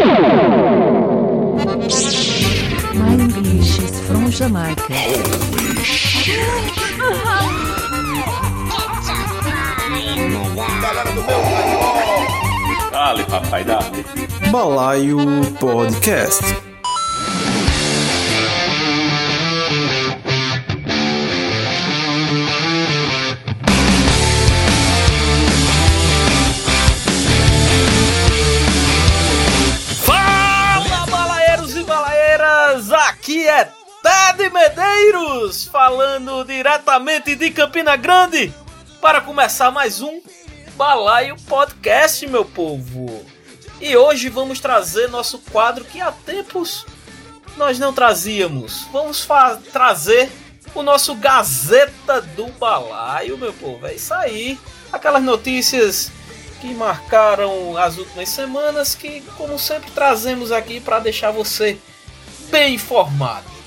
My English is from Jamaica. Dale, papai, dale. Balaio Podcast. Medeiros, falando diretamente de Campina Grande, para começar mais um Balaio Podcast, meu povo. E hoje vamos trazer nosso quadro que há tempos nós não trazíamos. Vamos trazer o nosso Gazeta do Balaio, meu povo. É isso aí. Aquelas notícias que marcaram as últimas semanas, que, como sempre, trazemos aqui para deixar você bem informado.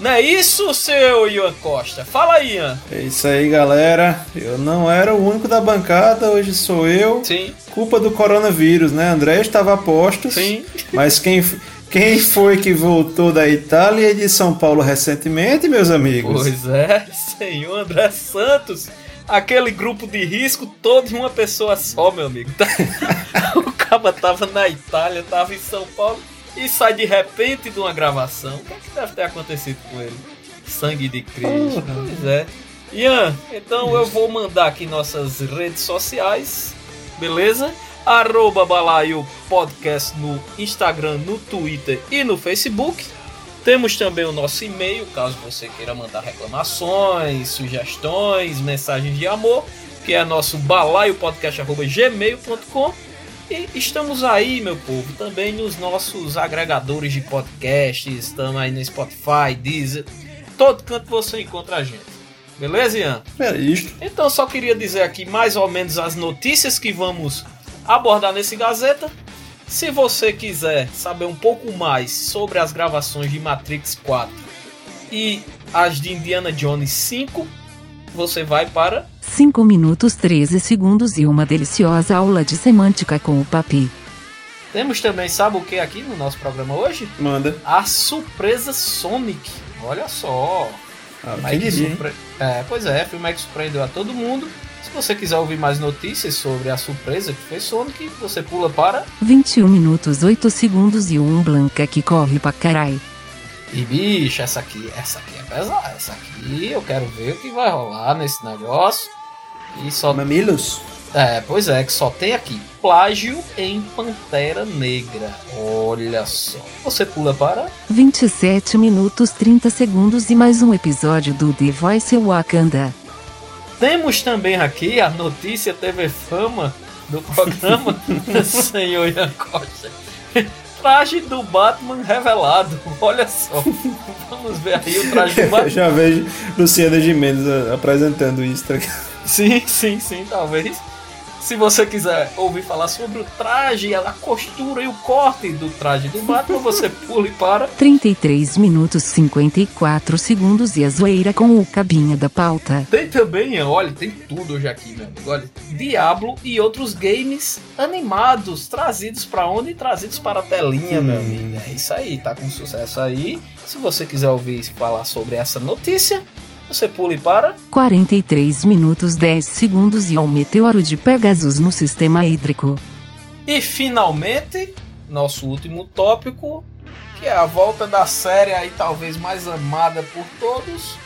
Não é isso, seu Ian Costa? Fala aí, Ian. É isso aí, galera. Eu não era o único da bancada, hoje sou eu. Sim, Culpa do coronavírus, né? André estava a postos. sim. Mas quem, quem foi que voltou da Itália e de São Paulo recentemente, meus amigos? Pois é, senhor André Santos. Aquele grupo de risco todo em uma pessoa só, meu amigo. o cara tava na Itália, tava em São Paulo e sai de repente de uma gravação. O que, é que deve ter acontecido com ele? Sangue de Cristo. Porra. Pois é. Ian, então eu vou mandar aqui nossas redes sociais, beleza? Arroba Balaio Podcast no Instagram, no Twitter e no Facebook. Temos também o nosso e-mail, caso você queira mandar reclamações, sugestões, mensagens de amor, que é nosso balaiopodcast.gmail.com e estamos aí, meu povo, também nos nossos agregadores de podcasts, estamos aí no Spotify, Deezer, todo canto você encontra a gente. Beleza, Ian? É isto. Então só queria dizer aqui mais ou menos as notícias que vamos abordar nesse Gazeta. Se você quiser saber um pouco mais sobre as gravações de Matrix 4 e as de Indiana Jones 5, você vai para 5 minutos 13 segundos e uma deliciosa aula de semântica com o Papi. Temos também, sabe o que aqui no nosso programa hoje? Manda. A surpresa Sonic. Olha só. Ah, hein? surpre- É, pois é, filme que surpreendeu a todo mundo. Se você quiser ouvir mais notícias sobre a surpresa que foi Sonic, você pula para 21 minutos 8 segundos e um Blanca que corre pra carai. E bicho, essa aqui, essa aqui é pesada. Essa aqui eu quero ver o que vai rolar nesse negócio. E só. Mamilos? É, pois é, que só tem aqui plágio em Pantera Negra. Olha só. Você pula para. 27 minutos 30 segundos e mais um episódio do The Voice Wakanda. Temos também aqui a notícia TV Fama do programa Senhor Ian Costa. Traje do Batman revelado. Olha só. Vamos ver aí o traje do Eu Batman. já vejo Luciana Gimenez ah, apresentando isso. tá? Sim, sim, sim, talvez. Se você quiser ouvir falar sobre o traje, a costura e o corte do traje do Batman, você pule para 33 minutos 54 segundos e a zoeira com o cabinha da pauta. Tem também, olha, tem tudo hoje aqui, meu amigo. Olha, Diablo e outros games animados, trazidos pra onde? Trazidos para a telinha, meu amigo. É isso aí, tá com sucesso aí. Se você quiser ouvir falar sobre essa notícia, você pule para 43 minutos 10 segundos e um meteoro de Pegasus no sistema hídrico. E finalmente, nosso último tópico, que é a volta da série aí talvez mais amada por todos,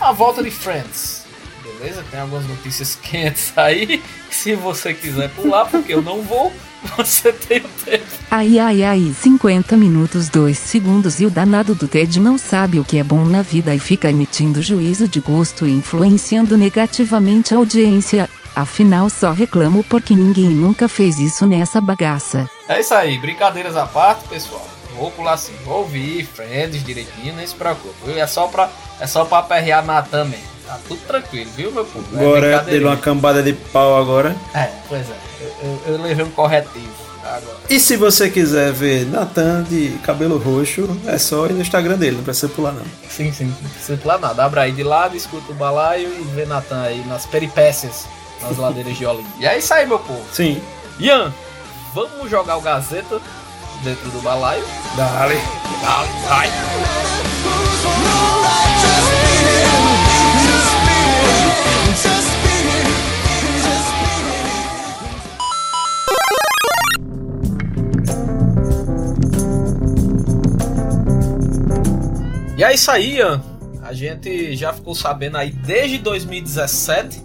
a volta de Friends. Beleza? Tem algumas notícias quentes aí. Se você quiser pular, porque eu não vou, você tem o tempo. Ai ai ai, 50 minutos 2 segundos e o danado do Ted não sabe o que é bom na vida e fica emitindo juízo de gosto e influenciando negativamente a audiência. Afinal, só reclamo porque ninguém nunca fez isso nessa bagaça. É isso aí, brincadeiras à parte, pessoal. Vou pular assim, vou ouvir Friends direitinho, nem se preocupe. É só pra, é só pra aperrear Natan mesmo. Tá tudo tranquilo, viu, meu povo? É Agora dele brincadeirinha. uma cambada de pau agora. É, pois é. Eu, eu, eu levei um corretivo agora. E se você quiser ver Natan de cabelo roxo, é só ir no Instagram dele, não precisa pular não. Sim, sim, não precisa pular nada. Abre aí de lado, escuta o balaio e vê Natan aí nas peripécias, nas ladeiras de Olinda. E é isso aí, meu povo. Sim. Ian, vamos jogar o Gazeta dentro do balaio. Dale. Dale, vai. E é isso aí, Ian. A gente já ficou sabendo aí desde 2017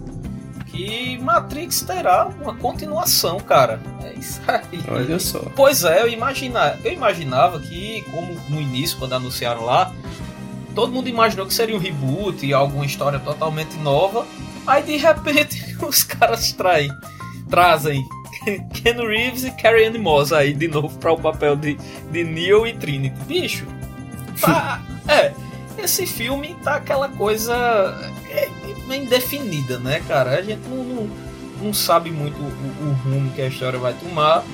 que Matrix terá uma continuação, cara. É isso aí. Olha só. Pois é, eu, imagina, eu imaginava que, como no início, quando anunciaram lá, todo mundo imaginou que seria um reboot e alguma história totalmente nova. Aí de repente os caras traem, trazem Ken Reeves e Carrie Ann Moss aí de novo para o papel de, de Neo e Trinity. Bicho, tá, é, esse filme tá aquela coisa é, bem definida, né, cara? A gente não, não, não sabe muito o, o, rumo que a história vai tomar,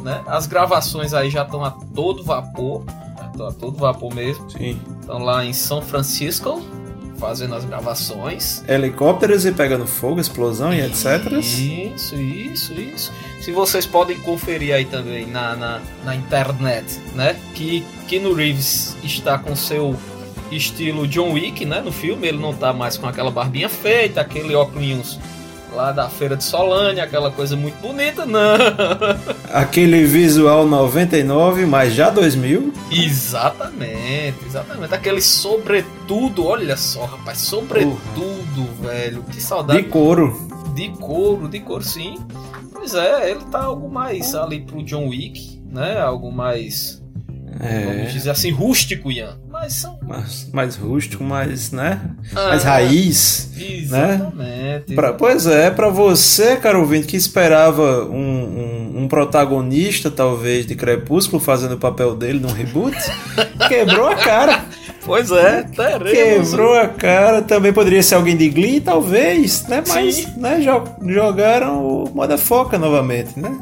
né? As gravações aí já estão a todo vapor, estão a todo vapor mesmo. Sim. Estão lá em São Francisco fazendo as gravações. Helicópteros e pegando fogo, explosão e etc. Isso, isso, isso. Se vocês podem conferir aí também na, na, na internet, né? Que Keanu Reeves está com seu estilo John Wick, né? No filme, ele não tá mais com aquela barbinha feita, aquele óculos lá da feira de Solânia, aquela coisa muito bonita, não. Aquele visual 99, mas já 2000. Exatamente, exatamente. Aquele sobretudo, olha só, rapaz, sobretudo, uh. velho. Que saudade. De couro. De couro, de couro, sim. Pois é, ele tá algo mais ali pro John Wick, né? Algo mais. É. Vamos dizer assim, rústico, Ian. Mas são. Mais, mais rústico, mais, né? Ah, mais raiz. Exatamente. Né? Pra, pois é, para você, caro ouvinte, que esperava um, um, um, protagonista, talvez, de Crepúsculo fazendo o papel dele num reboot, quebrou a cara. Pois é, teremos. Quebrou a cara. Também poderia ser alguém de Glee, talvez, né? Mas Sim. né, jogaram o Motherfucker novamente, né?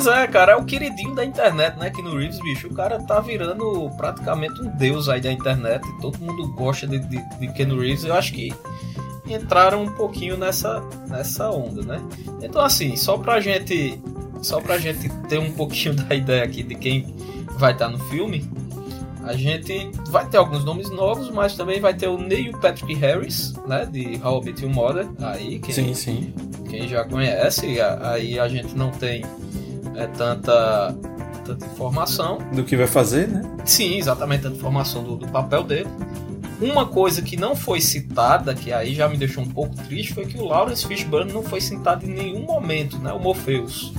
Pois é, cara, é o queridinho da internet, né? Que no Reeves, bicho, o cara tá virando praticamente um deus aí da internet. Todo mundo gosta de, de, de Ken Reeves. Eu acho que entraram um pouquinho nessa, nessa onda, né? Então, assim, só pra gente. Só pra gente ter um pouquinho da ideia aqui de quem vai estar tá no filme, a gente vai ter alguns nomes novos, mas também vai ter o Neil Patrick Harris, né? De How I Met Your Mother. Aí, quem, sim, sim. Quem já conhece, aí a gente não tem é, tanta, tanta informação. Do que vai fazer, né? Sim, exatamente, tanta informação do, do papel dele. Uma coisa que não foi citada, que aí já me deixou um pouco triste, foi que o Lawrence Fishburne não foi citado em nenhum momento, né? O Morpheus.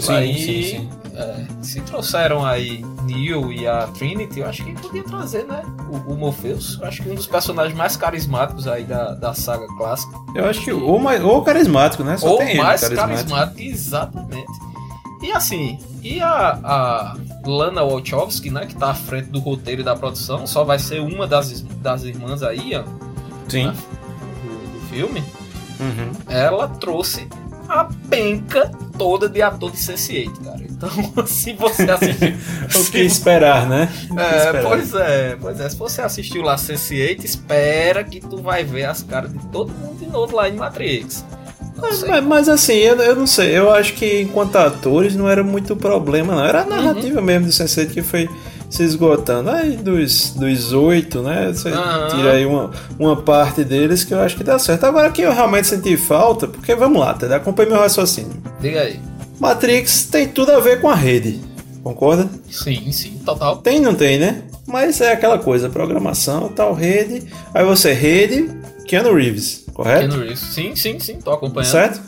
Sim, aí, sim, sim. É, se trouxeram aí Neo e a Trinity, eu acho que podia trazer, né? O, o Morpheus. Eu acho que um dos personagens mais carismáticos aí da, da saga clássica. Eu acho que ou, mais, ou carismático, né? Só ou mais carismático. carismático, exatamente. E assim, e a, a Lana Wachowski, né, que tá à frente do roteiro e da produção, só vai ser uma das, das irmãs aí, ó. Sim. Né, do, do, filme. Uhum. Ela trouxe a penca toda de ator de Sense8, cara. Então, se você assistiu. o que esperar, né? É, esperar. pois é, pois é. Se você assistiu lá Sense8, espera que tu vai ver as caras de todo mundo de novo lá em Matrix. Mas, mas, mas, assim, eu, eu não sei. Eu acho que enquanto atores não era muito problema, não. Era a narrativa uhum. mesmo do Sense8 que foi se esgotando. Aí dos, dos oito, né? Você uhum. tira aí uma, uma parte deles que eu acho que dá certo. Agora que eu realmente senti falta, porque vamos lá, tá? acompanhe meu raciocínio. Diga aí. Matrix tem tudo a ver com a rede. Concorda? Sim, sim, total. Tem, não tem, né? Mas é aquela coisa, programação, tal, rede. Aí você, rede, Keanu Reeves correto? Keanu Reeves. Sim, sim, sim, tô acompanhando. Certo?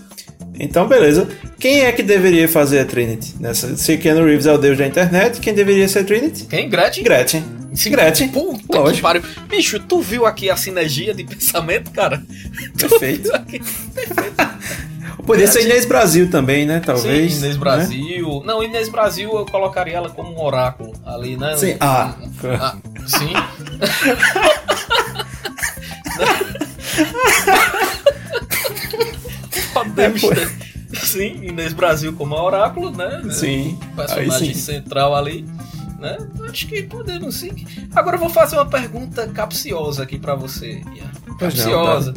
Então, beleza. Quem é que deveria fazer a Trinity? Nessa, se Keanu Reeves é o deus da internet, quem deveria ser a Trinity? Quem? Gretchen? Gretchen. Sim, Gretchen. Puta Lógico. que pariu. Bicho, tu viu aqui a sinergia de pensamento, cara? Perfeito. Perfeito. Podia ser Inês Brasil também, né? Talvez. Sim, Inês né? Brasil. Né? Não, Inês Brasil eu colocaria ela como um oráculo ali, né? Sim. Ah. ah sim. Podemos é, ter. Sim, Inês Brasil como oráculo, né? Sim. Personagem central ali. Né? Acho que podemos sim. Agora eu vou fazer uma pergunta capciosa aqui para você, Ian. Capciosa.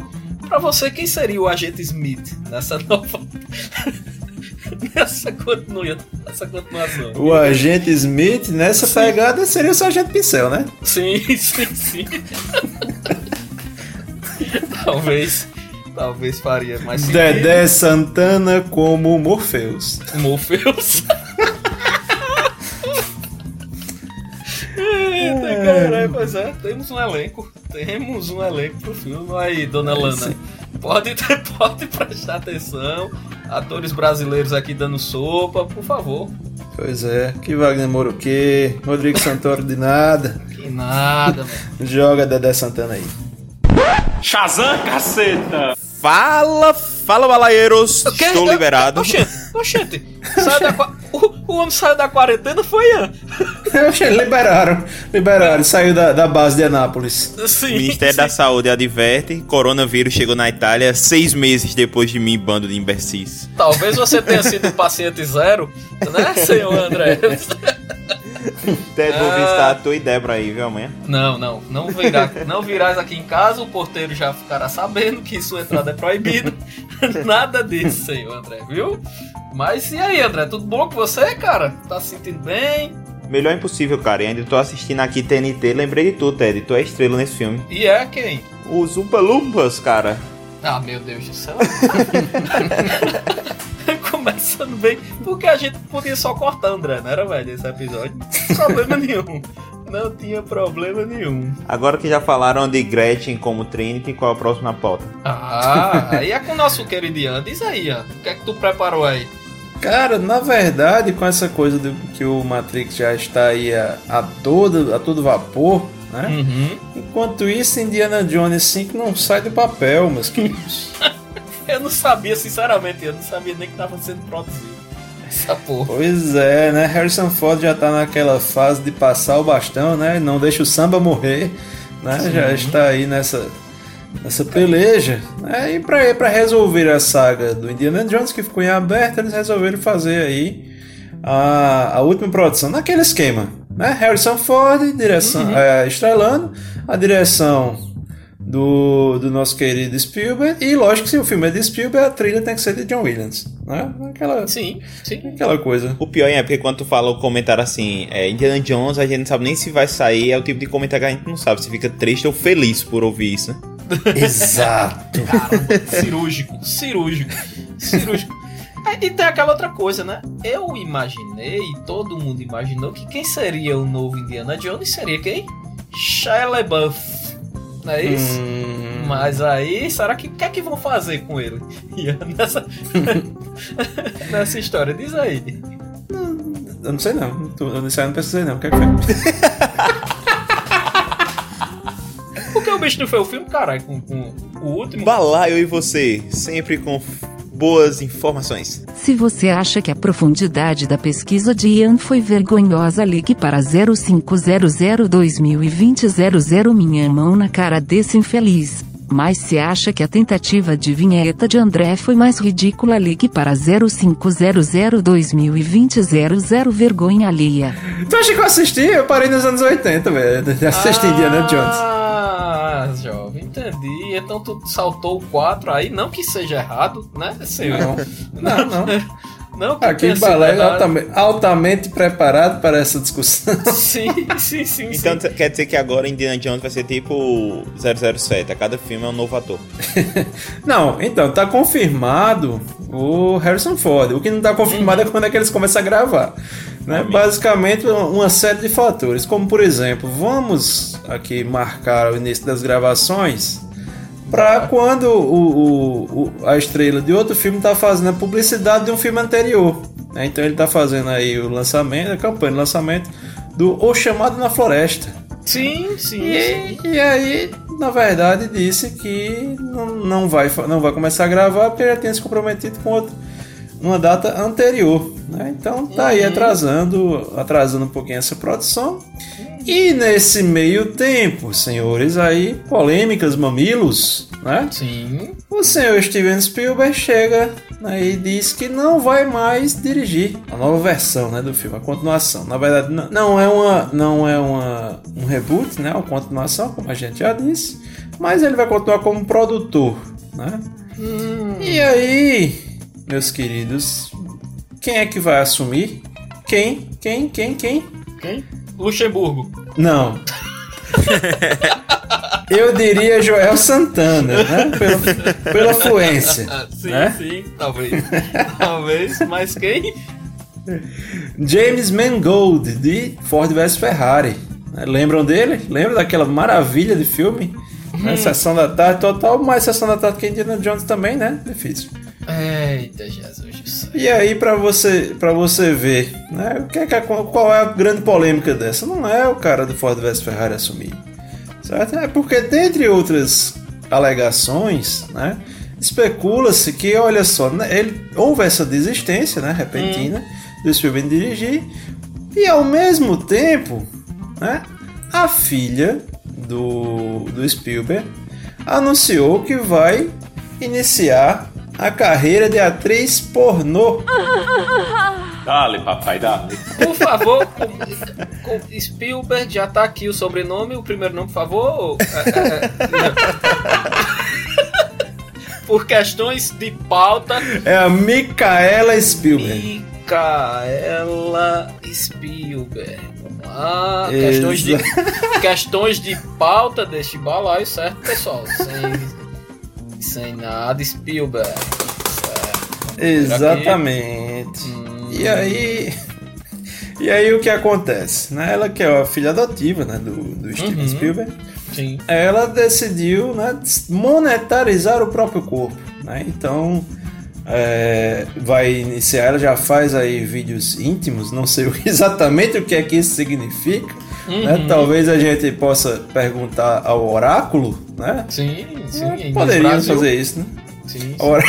Para você, quem seria o agente Smith nessa nova nessa, continua, nessa continuação. O agente Smith, nessa sim. pegada, seria o Sargento Pincel, né? Sim, sim, sim. talvez. Talvez faria mais sentido. Dedé Santana como Morpheus. Morpheus. Eita, caralho, pois é, temos um elenco. Temos um elenco pro filme. Aí, dona Lana. Pode, pode prestar atenção. Atores brasileiros aqui dando sopa, por favor. Pois é, que Wagner Moroquê, Rodrigo Santoro de nada. Que nada, mano. Joga Dedé Santana aí. Shazam, caceta! Fala, fala, balaeiros! Estou liberado. Oxente, oxente, da, o, o homem saiu da quarentena, foi Ian. liberaram, liberaram, saiu da, da base de Anápolis. Sim, o Ministério sim. da Saúde adverte: coronavírus chegou na Itália seis meses depois de mim, bando de imbecis. Talvez você tenha sido paciente zero, né, senhor André? Ted, vou visitar a tua e Débora aí, viu, amanhã? Não, não. Não, virá, não virás aqui em casa, o porteiro já ficará sabendo que sua entrada é proibida. Nada disso, senhor André, viu? Mas e aí, André? Tudo bom com você, cara? Tá se sentindo bem? Melhor impossível, cara. E ainda tô assistindo aqui TNT. Lembrei de tu, Ted. Tu é estrela nesse filme. E é quem? Os Umpa Lumpas, cara. Ah, meu Deus do céu. Começando bem. Porque a gente podia só cortar, André, não era, velho, esse episódio? Problema nenhum. Não tinha problema nenhum. Agora que já falaram de Gretchen como Trinity, qual é a próxima pauta? Ah, aí é com o nosso querido Ian. Diz aí, ó. O que é que tu preparou aí? Cara, na verdade, com essa coisa do que o Matrix já está aí a, a, todo, a todo vapor, né? Uhum. Enquanto isso, Indiana Jones 5 não sai do papel, meus queridos. eu não sabia, sinceramente, eu não sabia nem que estava sendo produzido. Essa porra. Pois é, né? Harrison Ford já tá naquela fase de passar o bastão, né? Não deixa o samba morrer, né? Sim. Já está aí nessa nessa peleja. Né? E para resolver a saga do Indiana Jones, que ficou em aberto, eles resolveram fazer aí a, a última produção naquele esquema. Né? Harrison Ford, direção, uhum. é, estrelando, a direção do, do nosso querido Spielberg. E lógico que se o filme é de Spielberg, a trilha tem que ser de John Williams. Né? Aquela, sim, sim. Aquela coisa. O pior é porque quando tu fala o comentário assim, é, Indiana Jones, a gente não sabe nem se vai sair. É o tipo de comentário que a gente não sabe se fica triste ou feliz por ouvir isso. Né? Exato. Caramba, cirúrgico, cirúrgico, cirúrgico. E tem aquela outra coisa, né? Eu imaginei, todo mundo imaginou que quem seria o novo Indiana Jones seria quem? Shia LaBeouf. Não é isso? Hum... Mas aí, será que o que é que vão fazer com ele? Nessa, nessa história, diz aí. Eu não sei não. Eu não pesquisei não. O que é que foi? Bicho não foi o filme, caralho, com, com o último? Balaio e você, sempre com boas informações. Se você acha que a profundidade da pesquisa de Ian foi vergonhosa, ligue para 0500 2020 00 minha mão na cara desse infeliz. Mas se acha que a tentativa de vinheta de André foi mais ridícula, ligue para 0500 2020 00 vergonha alheia. Tu acha que eu assisti? Eu parei nos anos 80, velho. Assisti ah, Indiana Jones. Jovem, entendi. Então tu saltou o 4 aí, não que seja errado, né, senhor? Não, não. não. Não, Aqui balé é altamente, altamente, preparado para essa discussão. Sim, sim, sim. Então sim. quer dizer que agora Indiana Jones vai ser tipo 007, a cada filme é um novo ator. não, então, tá confirmado o Harrison Ford. O que não tá confirmado é quando é que eles começam a gravar. Né? Basicamente, uma série de fatores, como por exemplo, vamos aqui marcar o início das gravações para quando o, o, a estrela de outro filme tá fazendo a publicidade de um filme anterior. Né? Então ele tá fazendo aí o lançamento, a campanha de lançamento do O Chamado na Floresta. Sim, sim. E, e aí, na verdade, disse que não, não, vai, não vai começar a gravar porque já tinha se comprometido com outro, uma data anterior. Né? Então tá aí uhum. atrasando, atrasando um pouquinho essa produção. E nesse meio tempo, senhores, aí, polêmicas, mamilos, né? Sim. O senhor Steven Spielberg chega né, e diz que não vai mais dirigir a nova versão né, do filme, a continuação. Na verdade, não é, uma, não é uma, um reboot, né? Uma continuação, como a gente já disse. Mas ele vai continuar como produtor, né? Hum. E aí, meus queridos, quem é que vai assumir? Quem? Quem? Quem? Quem? Quem? Luxemburgo. Não. Eu diria Joel Santana, né? Pela, pela fluência. sim, né? sim, talvez. talvez, mas quem? James Mangold, de Ford vs Ferrari. Né? Lembram dele? Lembram daquela maravilha de filme? Né? Sessão da tarde total, mais Sessão da tarde que Indiana Jones também, né? Difícil. Eita, Jesus. E aí, para você, pra você ver, né? O que é que, qual é a grande polêmica dessa? Não é o cara do Ford vs Ferrari assumir. Certo? É porque, dentre outras alegações, né? Especula-se que, olha só, né, ele, houve essa desistência né, repentina hum. do Spielberg dirigir, e ao mesmo tempo, né, a filha do, do Spielberg anunciou que vai iniciar a carreira de atriz pornô. Dale, papai, dale. Por favor, com, com Spielberg já tá aqui o sobrenome, o primeiro nome, por favor. É, é, é, por questões de pauta. É a Micaela Spielberg. Micaela Spielberg. Ah, questões de, questões de pauta deste balaio, certo, pessoal? Sem sem nada, Spielberg. É, Exatamente. Hum. E aí. E aí o que acontece? Né? Ela que é a filha adotiva né, do, do Steven uhum. Spielberg. Sim. Ela decidiu né, monetarizar o próprio corpo. Né? Então é, vai iniciar, ela já faz aí vídeos íntimos, não sei exatamente o que é que isso significa. Uhum. Né? Talvez a gente possa perguntar ao oráculo, né? Sim, sim. É, Poderíamos fazer isso, né? Sim. Orá...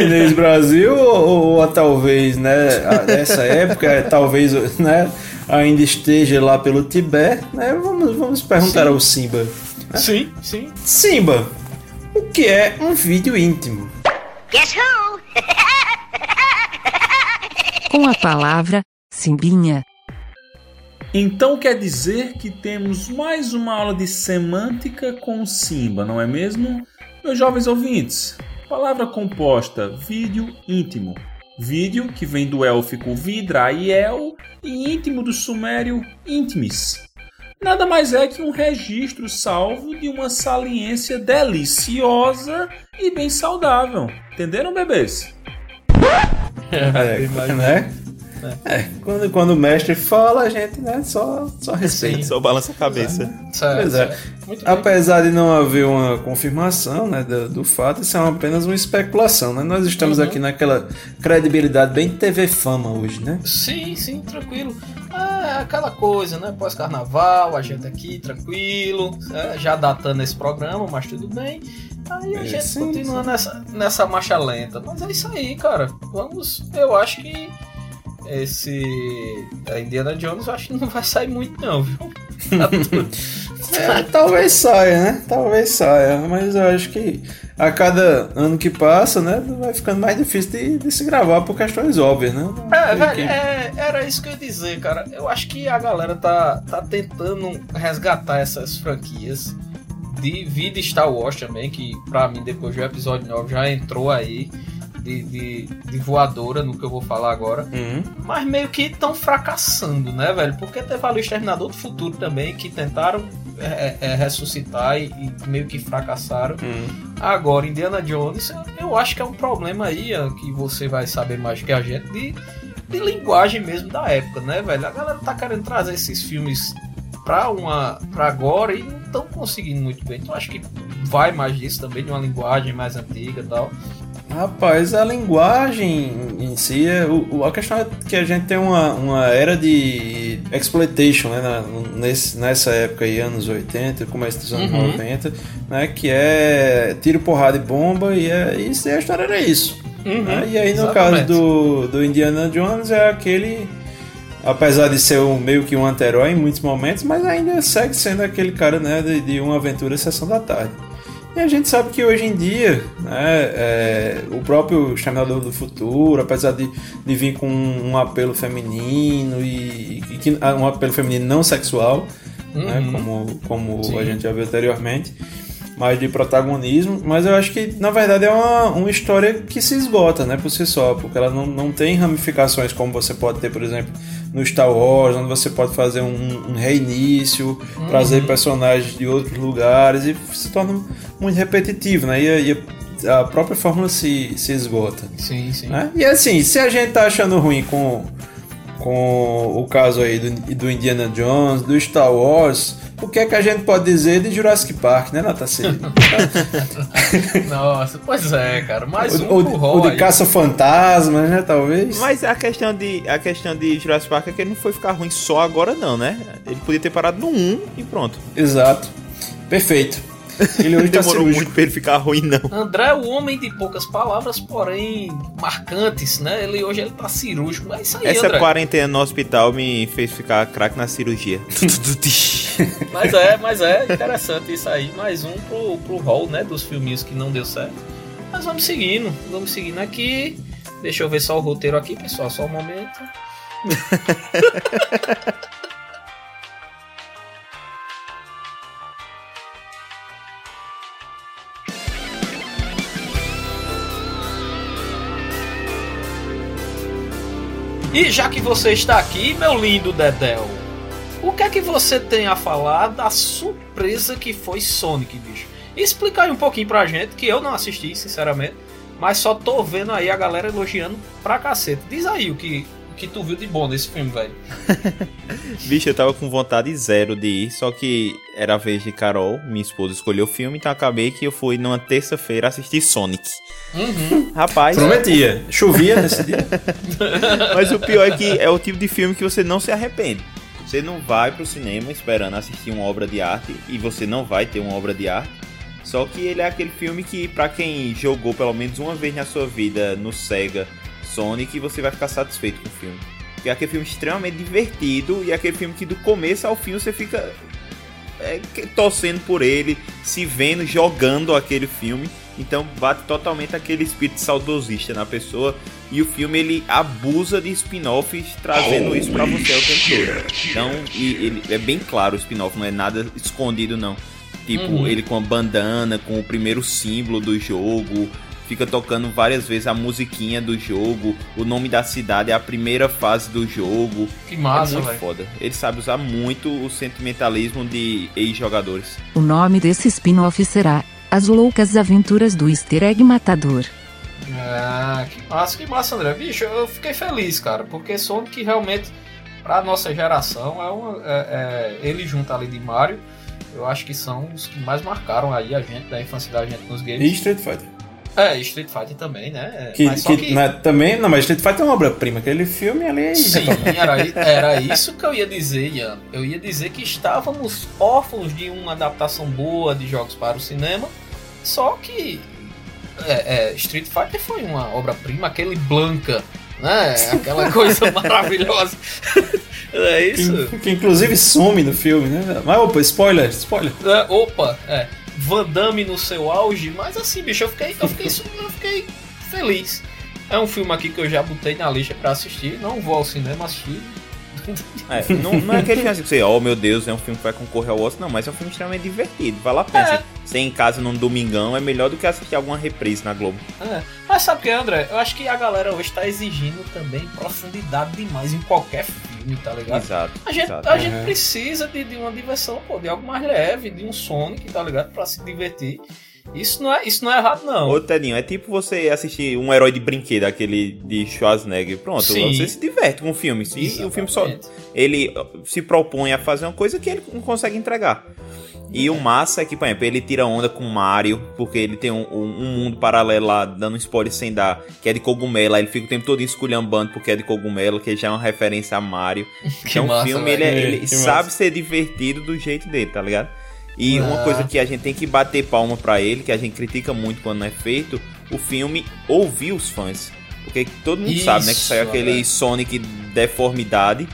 Inês Brasil ou, ou, talvez, né, nessa época, talvez, né, ainda esteja lá pelo Tibete, né? Vamos, vamos perguntar sim. ao Simba. Né? Sim, sim. Simba, o que é um vídeo íntimo? Guess who? Com a palavra Simbinha. Então quer dizer que temos mais uma aula de semântica com Simba, não é mesmo? Meus jovens ouvintes, palavra composta vídeo íntimo. Vídeo que vem do élfico vidra e el e íntimo do sumério intimis. Nada mais é que um registro salvo de uma saliência deliciosa e bem saudável. Entenderam, bebês? É, né? É, quando, quando o mestre fala, a gente né, só, só respeita. Sim, só balança a cabeça. Pois é. Apesar de não haver uma confirmação né, do, do, fato, isso é apenas uma especulação. Né? Nós estamos uhum. aqui naquela credibilidade bem TV fama hoje, né? Sim, sim, tranquilo. É aquela coisa, né? Pós-carnaval, a gente aqui tranquilo, é, já datando esse programa, mas tudo bem. Aí a é, gente sim, continua sim. Nessa, nessa marcha lenta. Mas é isso aí, cara. Vamos. Eu acho que esse a Indiana Jones eu acho que não vai sair muito não, viu? é, talvez saia, né? Talvez saia, mas eu acho que a cada ano que passa, né, vai ficando mais difícil de, de se gravar por questões óbvias, né? É, velho, é, era isso que eu ia dizer, cara. Eu acho que a galera tá, tá tentando resgatar essas franquias de vida Star Wars também, que pra mim depois do episódio 9 já entrou aí de, de, de, voadora no que eu vou falar agora. Uhum. Mas meio que estão fracassando, né, velho? Porque teve ali o Exterminador do Futuro também, que tentaram é, é, é, ressuscitar e, e, meio que fracassaram. Uhum. Agora, Indiana Jones, eu acho que é um problema aí, que você vai saber mais que a gente, de, de linguagem mesmo da época, né, velho? A galera tá querendo trazer esses filmes pra, uma, pra agora e não estão conseguindo muito bem. Então acho que vai mais disso também, de uma linguagem mais antiga e tal. Rapaz, a linguagem em si, é, o, a questão é que a gente tem uma, uma era de exploitation, né, na, nesse, nessa época aí, anos 80, começo dos anos uhum. 90, né, que é tiro, porrada e bomba, e, é, isso, e a história era isso. Uhum, né? E aí no exatamente. caso do, do Indiana Jones é aquele apesar de ser um, meio que um anti-herói em muitos momentos, mas ainda segue sendo aquele cara né, de, de uma aventura sessão da tarde. E a gente sabe que hoje em dia, né, é, o próprio Exterminador do Futuro, apesar de, de vir com um apelo feminino e, e ah, um apelo feminino não sexual, né, uhum. né, como, como a gente já viu anteriormente, mais de protagonismo, mas eu acho que na verdade é uma, uma história que se esgota, né, por si só, porque ela não, não tem ramificações como você pode ter, por exemplo, no Star Wars, onde você pode fazer um, um reinício, uhum. trazer personagens de outros lugares e se torna muito repetitivo, né? E, e a própria fórmula se, se esgota. Sim, sim. Né? E assim, se a gente tá achando ruim com, com o caso aí do, do Indiana Jones, do Star Wars, o que é que a gente pode dizer de Jurassic Park, né, Natassi? Nossa, pois é, cara. Mais um o, o de caça-fantasmas, né, talvez? Mas a questão, de, a questão de Jurassic Park é que ele não foi ficar ruim só agora, não, né? Ele podia ter parado no 1 e pronto. Exato. Perfeito. Ele hoje tá demorou muito pra ele ficar ruim, não. André é o homem de poucas palavras, porém marcantes, né? Ele hoje ele tá cirúrgico, mas isso aí, Essa André. quarentena no hospital me fez ficar craque na cirurgia. mas é, mas é interessante isso aí. Mais um pro, pro hall, né? Dos filminhos que não deu certo. Mas vamos seguindo, vamos seguindo aqui. Deixa eu ver só o roteiro aqui, pessoal, só um momento. E já que você está aqui, meu lindo Dedel, o que é que você tem a falar da surpresa que foi Sonic, bicho? Explica aí um pouquinho pra gente, que eu não assisti, sinceramente, mas só tô vendo aí a galera elogiando pra cacete. Diz aí o que, que tu viu de bom nesse filme, velho. Bicho, eu tava com vontade zero de ir, só que era a vez de Carol, minha esposa, escolheu o filme, então acabei que eu fui numa terça-feira assistir Sonic. Uhum. Rapaz. Prometia. Chovia nesse dia. Mas o pior é que é o tipo de filme que você não se arrepende. Você não vai pro cinema esperando assistir uma obra de arte e você não vai ter uma obra de arte. Só que ele é aquele filme que, para quem jogou pelo menos uma vez na sua vida no Sega Sonic, você vai ficar satisfeito com o filme. Porque é aquele filme extremamente divertido e é aquele filme que do começo ao fim você fica é, torcendo por ele, se vendo jogando aquele filme. Então bate totalmente aquele espírito saudosista na pessoa. E o filme ele abusa de spin-offs trazendo isso para você o tempo todo. Então, e, ele, é bem claro o spin-off, não é nada escondido não. Tipo, uhum. ele com a bandana, com o primeiro símbolo do jogo, fica tocando várias vezes a musiquinha do jogo, o nome da cidade é a primeira fase do jogo. Que massa, é muito véio. foda. Ele sabe usar muito o sentimentalismo de ex-jogadores. O nome desse spin-off será As Loucas Aventuras do Easter Egg Matador. Ah, que massa, que massa, André. Bicho, eu fiquei feliz, cara, porque Sonic realmente, pra nossa geração, é, uma, é, é ele junto ali de Mario, eu acho que são os que mais marcaram aí a gente, da infância da gente nos games. E Street Fighter. É, Street Fighter também, né? Que, mas que, que... Mas, também, não, mas Street Fighter é uma obra-prima, aquele filme ali é Sim, era, era isso que eu ia dizer, Ian. Eu ia dizer que estávamos órfãos de uma adaptação boa de jogos para o cinema, só que é, é, Street Fighter foi uma obra-prima, aquele Blanca, né? Aquela coisa maravilhosa. é isso. Que, que, inclusive some no filme, né? Mas opa, spoiler, spoiler. É, opa, é. Van Damme no seu auge, mas assim, bicho, eu fiquei, eu fiquei, eu fiquei feliz. É um filme aqui que eu já botei na lista para assistir, não vou ao cinema assistir. É, não, não é aquele filme assim que você, oh meu Deus, é um filme que vai concorrer ao Oscar, não, mas é um filme extremamente divertido. Vai lá, pensa. É. Ser em casa num domingão é melhor do que assistir alguma reprise na Globo. É. Mas sabe o que, André? Eu acho que a galera hoje tá exigindo também profundidade demais em qualquer filme, tá ligado? Exato. A gente, exato. A gente uhum. precisa de, de uma diversão, pô, de algo mais leve, de um Sonic, tá ligado? Pra se divertir. Isso não é, isso não é errado, não. Ô, Tedinho, é tipo você assistir um herói de brinquedo, aquele de Schwarzenegger. Pronto, Sim. você se diverte com o filme. E o filme só. Ele se propõe a fazer uma coisa que ele não consegue entregar. E o massa é que, por exemplo, ele tira onda com Mario, porque ele tem um, um, um, mundo paralelo lá, dando um spoiler sem dar, que é de cogumelo. Aí ele fica o tempo todo esculhambando porque é de cogumelo, que já é uma referência a Mario. que então massa, o filme, ele, é, ele sabe ser divertido do jeito dele, tá ligado? E ah. uma coisa que a gente tem que bater palma para ele, que a gente critica muito quando não é feito, o filme ouvir os fãs. Porque todo mundo Isso, sabe, né, que saiu aquele é. Sonic deformidade.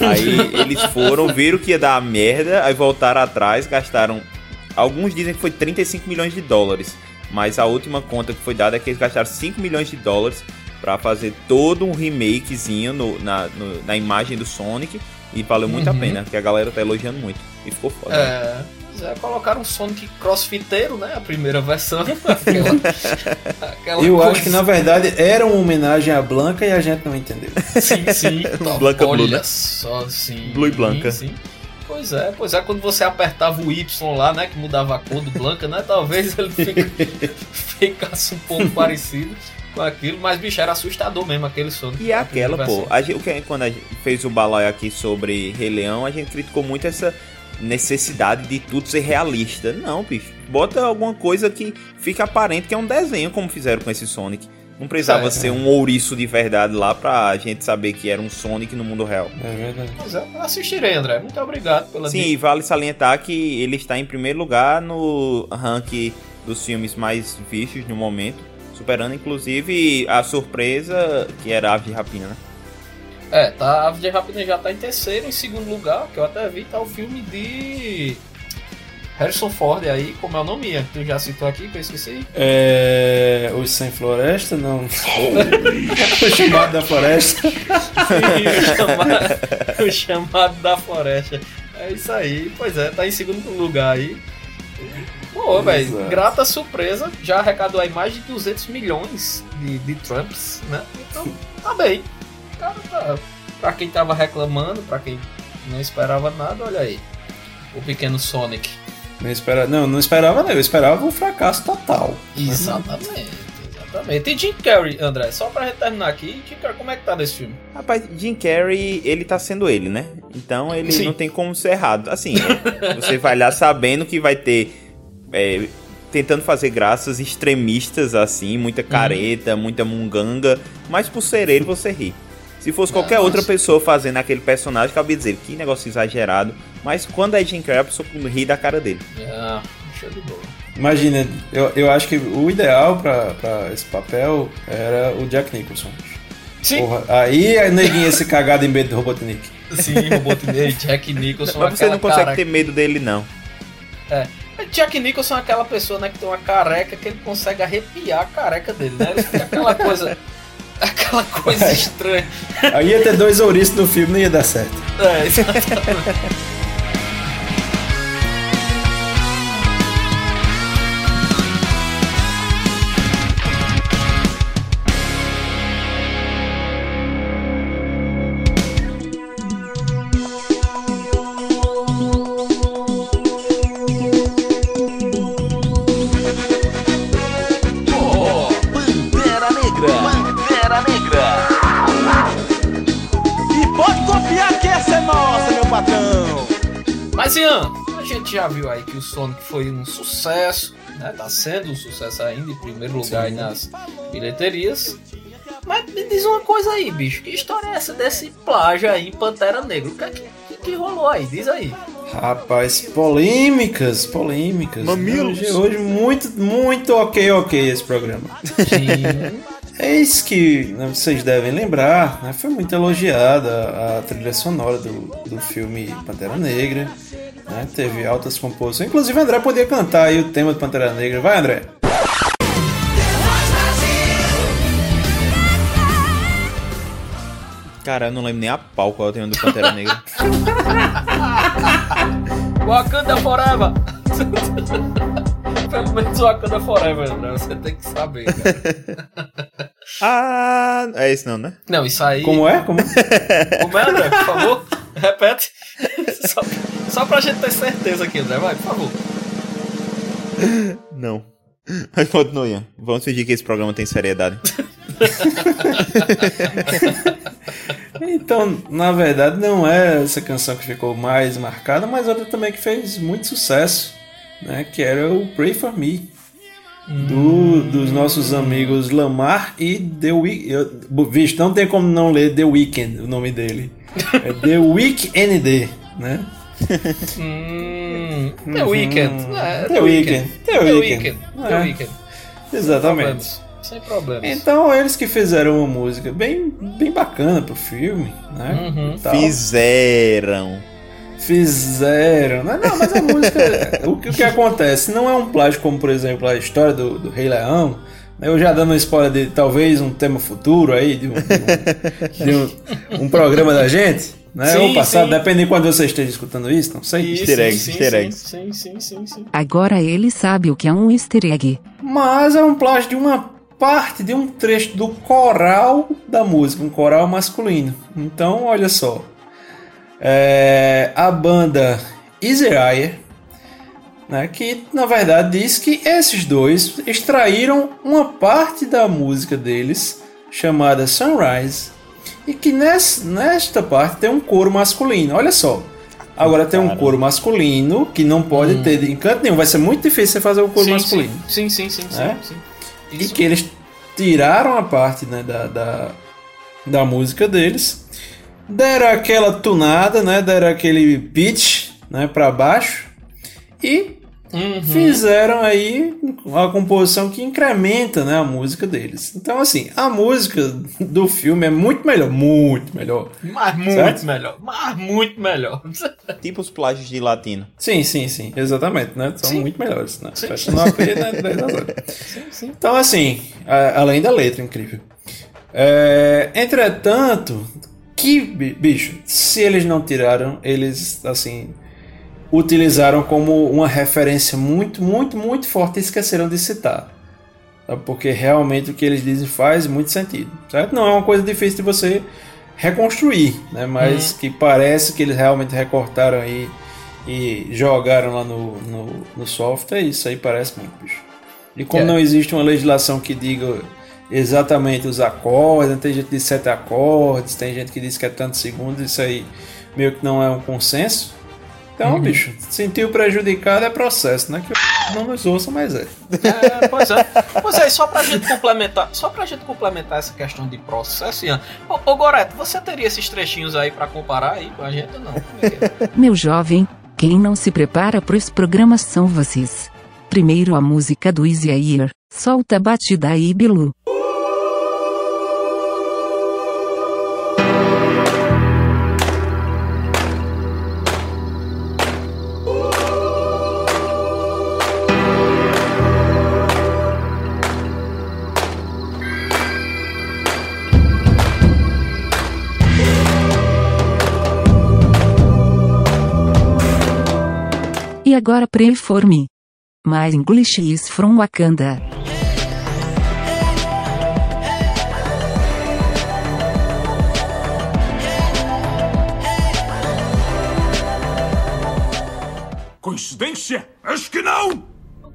Aí eles foram, viram que ia dar merda, aí voltaram atrás, gastaram. Alguns dizem que foi 35 milhões de dólares. Mas a última conta que foi dada é que eles gastaram 5 milhões de dólares para fazer todo um remakezinho no, na, no, na imagem do Sonic. E valeu muito uhum. a pena, porque a galera tá elogiando muito. E ficou foda. É. Né? É, colocaram um Sonic crossfiteiro, né? A primeira versão. Aquela, aquela Eu coisa... acho que na verdade era uma homenagem a Blanca e a gente não entendeu. Sim, sim. Blanca Olha Blue, né? só, sim. Blue e Blanca. Sim. Pois é, pois é, quando você apertava o Y lá, né, que mudava a cor do Blanca, né, talvez ele fica, ficasse um pouco parecido com aquilo, mas bicho, era assustador mesmo aquele som. E é aquela, pô, a gente, quando a gente fez o balaio aqui sobre Rei Leão, a gente criticou muito essa necessidade de tudo ser realista. Não, bicho. Bota alguma coisa que fica aparente que é um desenho, como fizeram com esse Sonic. Não precisava é, ser um ouriço de verdade lá pra gente saber que era um Sonic no mundo real. É verdade. É, assistirei, André. Muito obrigado pela Sim, dica. vale salientar que ele está em primeiro lugar no ranking dos filmes mais vistos no momento, superando inclusive a surpresa que era Ave Rapina, né? É, tá, a Ave de Rapina já tá em terceiro, em segundo lugar, que eu até vi, tá o filme de Harrison Ford aí, como é o nome? É, tu já citou aqui, que eu esqueci. É. Os Sem Floresta, não. o chamado da floresta. Sim, o, chamado, o chamado da floresta. É isso aí, pois é, tá em segundo lugar aí. Pô, velho, grata surpresa, já arrecadou aí mais de 200 milhões de, de Trumps, né? Então, tá bem. Cara, tá. Pra quem tava reclamando, pra quem não esperava nada, olha aí. O pequeno Sonic não, espera... não, não esperava não, eu esperava um fracasso total. Exatamente. Exatamente. E Jim Carrey, André, só pra terminar aqui, Jim Carrey, como é que tá nesse filme? Rapaz, Jim Carrey, ele tá sendo ele, né? Então ele Sim. não tem como ser errado. Assim, você vai lá sabendo que vai ter. É, tentando fazer graças extremistas, assim, muita uhum. careta, uhum. muita munganga, mas por ser ele, você ri. Se fosse qualquer é, outra pessoa fazendo aquele personagem, cabia dizer que negócio exagerado. Mas quando é Jim Carrey, a pessoa ri da cara dele. É, show de bola. Imagina, eu, eu acho que o ideal pra, esse papel era o Jack Nicholson. Sim. Porra, aí a neguinha ia se cagado em medo do Robotnik. Sim, Robotnik, Jack Nicholson. Mas você não consegue cara... ter medo dele, não. É. Jack Nicholson é aquela pessoa né, que tem uma careca que ele consegue arrepiar a careca dele, né? Ele fica aquela coisa. aquela coisa estranha. Aí ia ter dois ouriços no filme, não ia dar certo. É, exatamente. Gente já viu aí que o Sonic foi um sucesso, né? Tá sendo um sucesso ainda, em primeiro lugar aí nas bilheterias. Mas me diz uma coisa aí, bicho. Que história é essa desse plágio aí em Pantera Negra? O que, é que, que rolou aí? Diz aí. Rapaz, polêmicas, polêmicas. Mamilos. Hoje, hoje muito, muito ok, ok esse programa. Sim. Eis que né, vocês devem lembrar, né, foi muito elogiada a trilha sonora do, do filme Pantera Negra. Né? Teve altas composições. Inclusive, André podia cantar aí o tema do Pantera Negra. Vai, André! Cara, eu não lembro nem a pau qual é o tema do Pantera Negra. Wakanda Forever! Pelo menos Wakanda Forever, André. Você tem que saber, cara. ah, é isso não, né? Não, isso aí. Como é? Como, Como é, André? Por favor, repete. Só, só pra gente ter certeza aqui, André. Vai, por favor. Não. Mas continue. Vamos fingir que esse programa tem seriedade. então, na verdade, não é essa canção que ficou mais marcada, mas outra também que fez muito sucesso, né? Que era o Pray For Me. Do, dos nossos amigos Lamar e The Weeknd. Visto, não tem como não ler The Weeknd, o nome dele. É The Weeknd, né? hum, The Weeknd. É, The Weeknd. The Weeknd. The é. Weeknd. Exatamente. Sem problemas. Então, eles que fizeram uma música bem, bem bacana pro filme, né? Uhum. Fizeram. Fizeram. Não, não mas a música. o, que, o que acontece? Não é um plágio como, por exemplo, a história do, do Rei Leão. Eu já dando uma spoiler de talvez um tema futuro aí, de um, de um, de um, um programa da gente. né? Sim, Ou passado, sim. depende de quando você esteja escutando isso, não sei. Isso, easter eggs, sim, easter eggs. Sim, sim, sim, sim. Agora ele sabe o que é um easter egg. Mas é um plágio de uma parte de um trecho do coral da música, um coral masculino. Então, olha só. É, a banda Israel, né, que na verdade diz que esses dois extraíram uma parte da música deles, chamada Sunrise, e que nessa, nesta parte tem um coro masculino. Olha só. Agora tem um coro masculino que não pode hum. ter encanto nenhum. Vai ser muito difícil você fazer o coro sim, masculino. Sim, sim, sim, sim, é? sim, E que eles tiraram a parte né, da, da, da música deles. Deram aquela tunada, né? Deram aquele pitch né, para baixo. E Uhum. fizeram aí uma composição que incrementa né, a música deles. Então, assim, a música do filme é muito melhor, muito melhor. Mas muito certo? melhor, mas muito melhor. tipo os plágios de latino. Sim, sim, sim, exatamente, né? São sim. muito melhores, né? Sim. Fecha né? sim, sim. Então, assim, além da letra incrível. É, entretanto, que bicho, se eles não tiraram, eles assim utilizaram como uma referência muito, muito, muito forte e esqueceram de citar. Tá? Porque realmente o que eles dizem faz muito sentido. Certo? Não é uma coisa difícil de você reconstruir, né? mas uhum. que parece que eles realmente recortaram aí e jogaram lá no, no, no software. Isso aí parece muito, bicho. E como é. não existe uma legislação que diga exatamente os acordes, né? tem gente que diz sete acordes, tem gente que diz que é tantos segundos, isso aí meio que não é um consenso. Então, uhum. bicho, sentiu prejudicado é processo, né? Que não nos ouça, mas é. é. Pois é. Pois é, só pra gente complementar, só pra gente complementar essa questão de processo, Ian. Ô, ô Goreto, você teria esses trechinhos aí para comparar aí com a gente ou não? É Meu jovem, quem não se prepara para os programas são vocês. Primeiro a música do Easy Air, solta a batida aí, Bilu. Agora pray for me. My English is from Wakanda. Coincidência? Acho que não!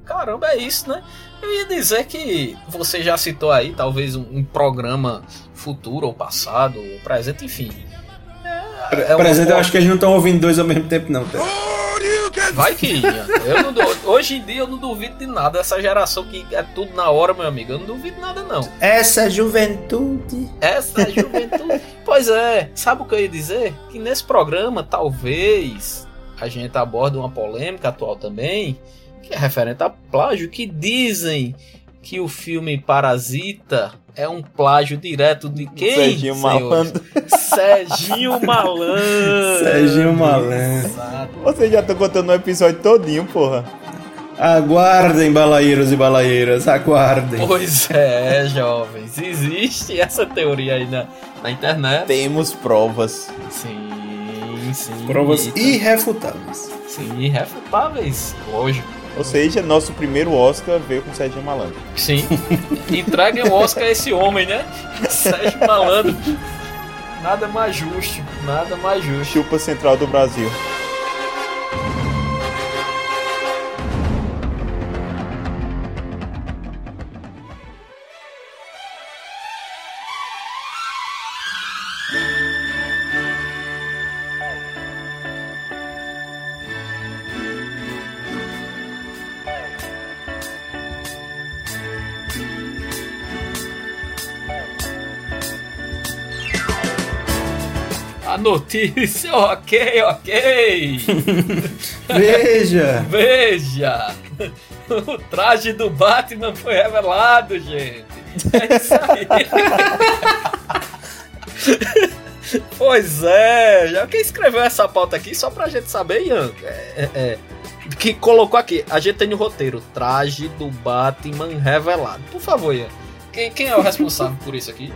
Caramba, é isso, né? Eu ia dizer que você já citou aí, talvez, um, um programa futuro ou passado, ou presente, enfim. É, é presente, eu acho que eles não estão ouvindo dois ao mesmo tempo, não. Vai que ia. Eu não, hoje em dia eu não duvido de nada. Essa geração que é tudo na hora, meu amigo. Eu não duvido nada, não. Essa juventude. Essa juventude. pois é. Sabe o que eu ia dizer? Que nesse programa, talvez, a gente aborde uma polêmica atual também, que é referente a plágio, que dizem que o filme Parasita é um plágio direto de quem? Serginho Malandro. Serginho Malandro. Serginho Malandro. Você já tá contando um episódio todinho, porra. Aguardem, balaeiros e balaeiras, aguardem. Pois é, jovens. Existe essa teoria aí na, na internet. Temos provas. Sim, sim. Provas irrefutáveis. Sim, irrefutáveis. Lógico. Ou seja, nosso primeiro Oscar veio com Sérgio Malandro. Sim. Entreguem o Oscar a esse homem, né? Sérgio Malandro. Nada mais justo. Nada mais justo. Chupa Central do Brasil. Notícia, ok, ok. Veja. Veja. O traje do Batman foi revelado, gente. É isso aí. pois é, já quem escreveu essa pauta aqui só pra gente saber, Ian. É, é, é, que colocou aqui, a gente tem no roteiro, traje do Batman revelado. Por favor, Ian. Quem, quem é o responsável por isso aqui?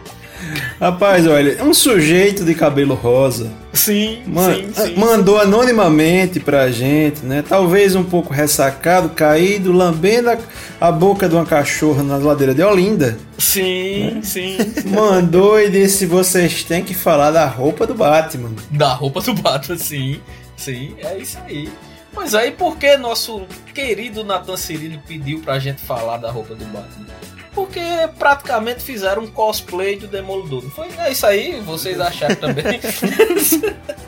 Rapaz, olha, um sujeito de cabelo rosa. Sim, man sim, sim, Mandou anonimamente pra gente, né? Talvez um pouco ressacado, caído, lambendo a, a boca de uma cachorra na ladeira de Olinda. Sim, né? sim. Mandou e disse: vocês têm que falar da roupa do Batman. Da roupa do Batman, sim. Sim, é isso aí. Pois aí, por que nosso querido Nathan Cirino pediu pra gente falar da roupa do Batman? Porque praticamente fizeram um cosplay do Demolidor. Não foi? É isso aí? Vocês acharam também?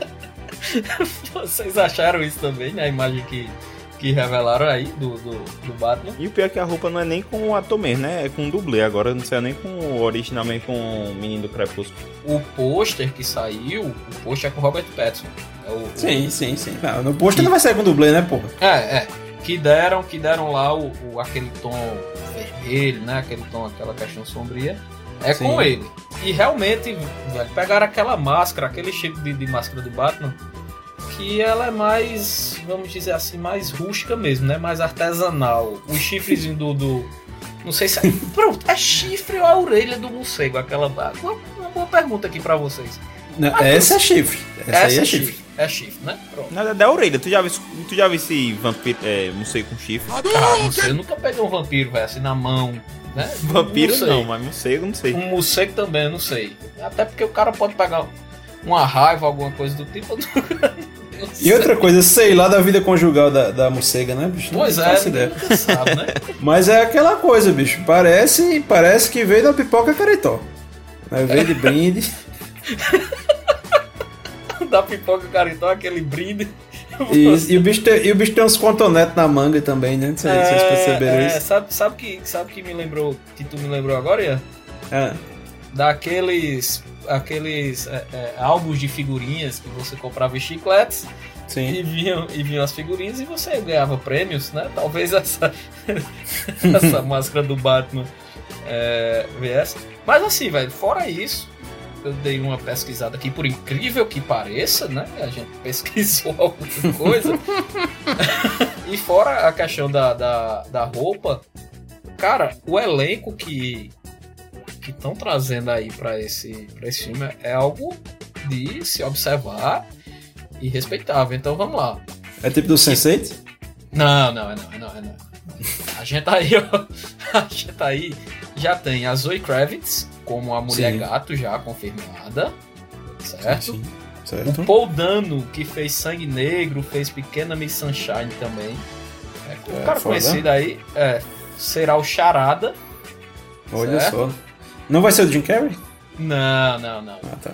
vocês acharam isso também, né? A imagem que, que revelaram aí do, do, do, Batman. E o pior é que a roupa não é nem com o ator mesmo, né? É com o dublê. Agora não sei nem com originalmente com o menino do Crepúsculo. O pôster que saiu, o pôster é com o Robert Pattinson. É o, sim, o... sim, sim. Não, no pôster não vai sair com dublê, né, porra? É, é. Que deram, que deram lá o, o, aquele tom vermelho, né? Aquele tom, aquela questão sombria. É sim. com ele. E realmente, velho, pegaram aquela máscara, aquele tipo de, de máscara do Batman, que ela é mais, vamos dizer assim, mais rústica mesmo, né? Mais artesanal. O chifrezinho do, do. Não sei se é. Pronto, é chifre ou a orelha do morcego? Aquela. Uma, uma boa pergunta aqui para vocês. Não, essa é chifre. Essa, essa aí é, é chifre. chifre. É chifre, né? Pronto. Nada da orelha. Tu já viu, tu já viu esse vampiro, é, morcego com chifre? Ah, não sei. Eu nunca peguei um vampiro, velho, assim, na mão. Né? Vampiro não, não, mas morcego não sei. Um morcego também, eu não sei. Até porque o cara pode pegar uma raiva, alguma coisa do tipo. E outra coisa, sei lá da vida conjugal da, da morcega, né, bicho? Não pois é, ideia. Sabe, né? Mas é aquela coisa, bicho. Parece, parece que veio da pipoca caretó. Mas veio de brinde. da pipoca caretó, aquele brinde. E, e, o bicho tem, e o bicho tem uns contonetes na manga também, né? Não sei é, se vocês perceberam é, isso. Sabe, sabe, que, sabe que me lembrou, que tu me lembrou agora, Ian? É. Daqueles aqueles é, é, álbuns de figurinhas que você comprava em chicletes Sim. E, vinham, e vinham as figurinhas e você ganhava prêmios, né? Talvez essa, essa máscara do Batman é, viesse. Mas assim, velho, fora isso, eu dei uma pesquisada aqui, por incrível que pareça, né? A gente pesquisou alguma coisa. e fora a questão da, da, da roupa, cara, o elenco que, que estão trazendo aí para esse, pra esse filme é algo de se observar e respeitável. Então vamos lá. É tipo do Sense8? Não, não, é não, é não, é não. A gente tá aí, ó. A gente aí. Já tem a Zoe Kravitz como a mulher sim. gato já confirmada. Certo? Sim, sim. Certo. O Paul Dano, que fez Sangue Negro, fez Pequena Miss Sunshine também. É, o é, cara foda. conhecido aí é, será o Charada. Olha certo? só. Não vai ser o Jim Carrey? Não, não, não. Ah, tá.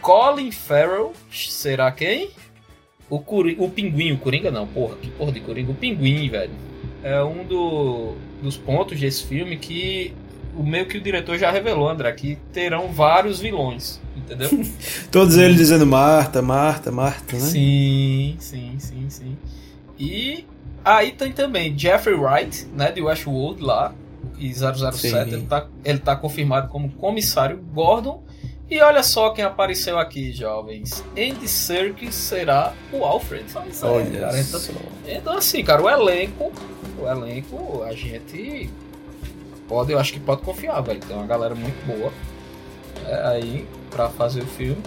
Colin Farrell será quem? O, Curi o Pinguim, o Coringa não, porra, que porra de Coringa? O Pinguim, velho. É um do, dos pontos desse filme que o meio que o diretor já revelou, André, que terão vários vilões, entendeu? Todos eles dizendo Marta, Marta, Marta, né? Sim, sim, sim, sim. E aí tem também Jeffrey Wright, né, de Westworld lá, e 007, ele tá, ele tá confirmado como comissário Gordon. E olha só quem apareceu aqui, jovens. Andy Serkis será o Alfred. É, olha cara. Então, então, assim, cara, o elenco, o elenco, a gente pode, eu acho que pode confiar, velho. Tem uma galera muito boa é, aí para fazer o filme.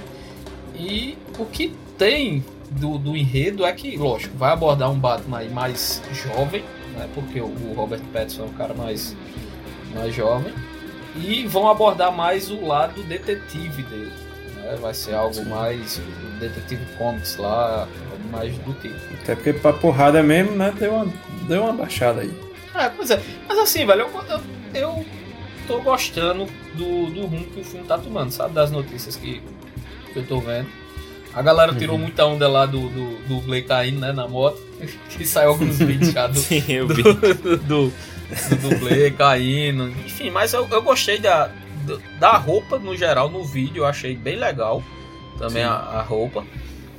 E o que tem do, do enredo é que, lógico, vai abordar um Batman aí mais jovem, né? Porque o, o Robert Pattinson é um cara mais mais jovem, e vão abordar mais o lado detetive dele. Né? Vai ser algo Sim. mais detetive comics lá, mais do tipo. Até porque pra porrada mesmo, né? Deu uma, deu uma baixada aí. É, pois é. Mas assim, velho, eu, eu, tô gostando do, do rumo que o filme tá tomando, sabe? Das notícias que, que eu tô vendo. A galera uhum. tirou muita onda lá do, do, do Blake caindo, né, na moto. Que saiu alguns vídeos já do, Sim, eu vi. do, do, do caindo. Enfim, mas eu, eu gostei da, da roupa no geral no vídeo, eu achei bem legal também a, a, roupa.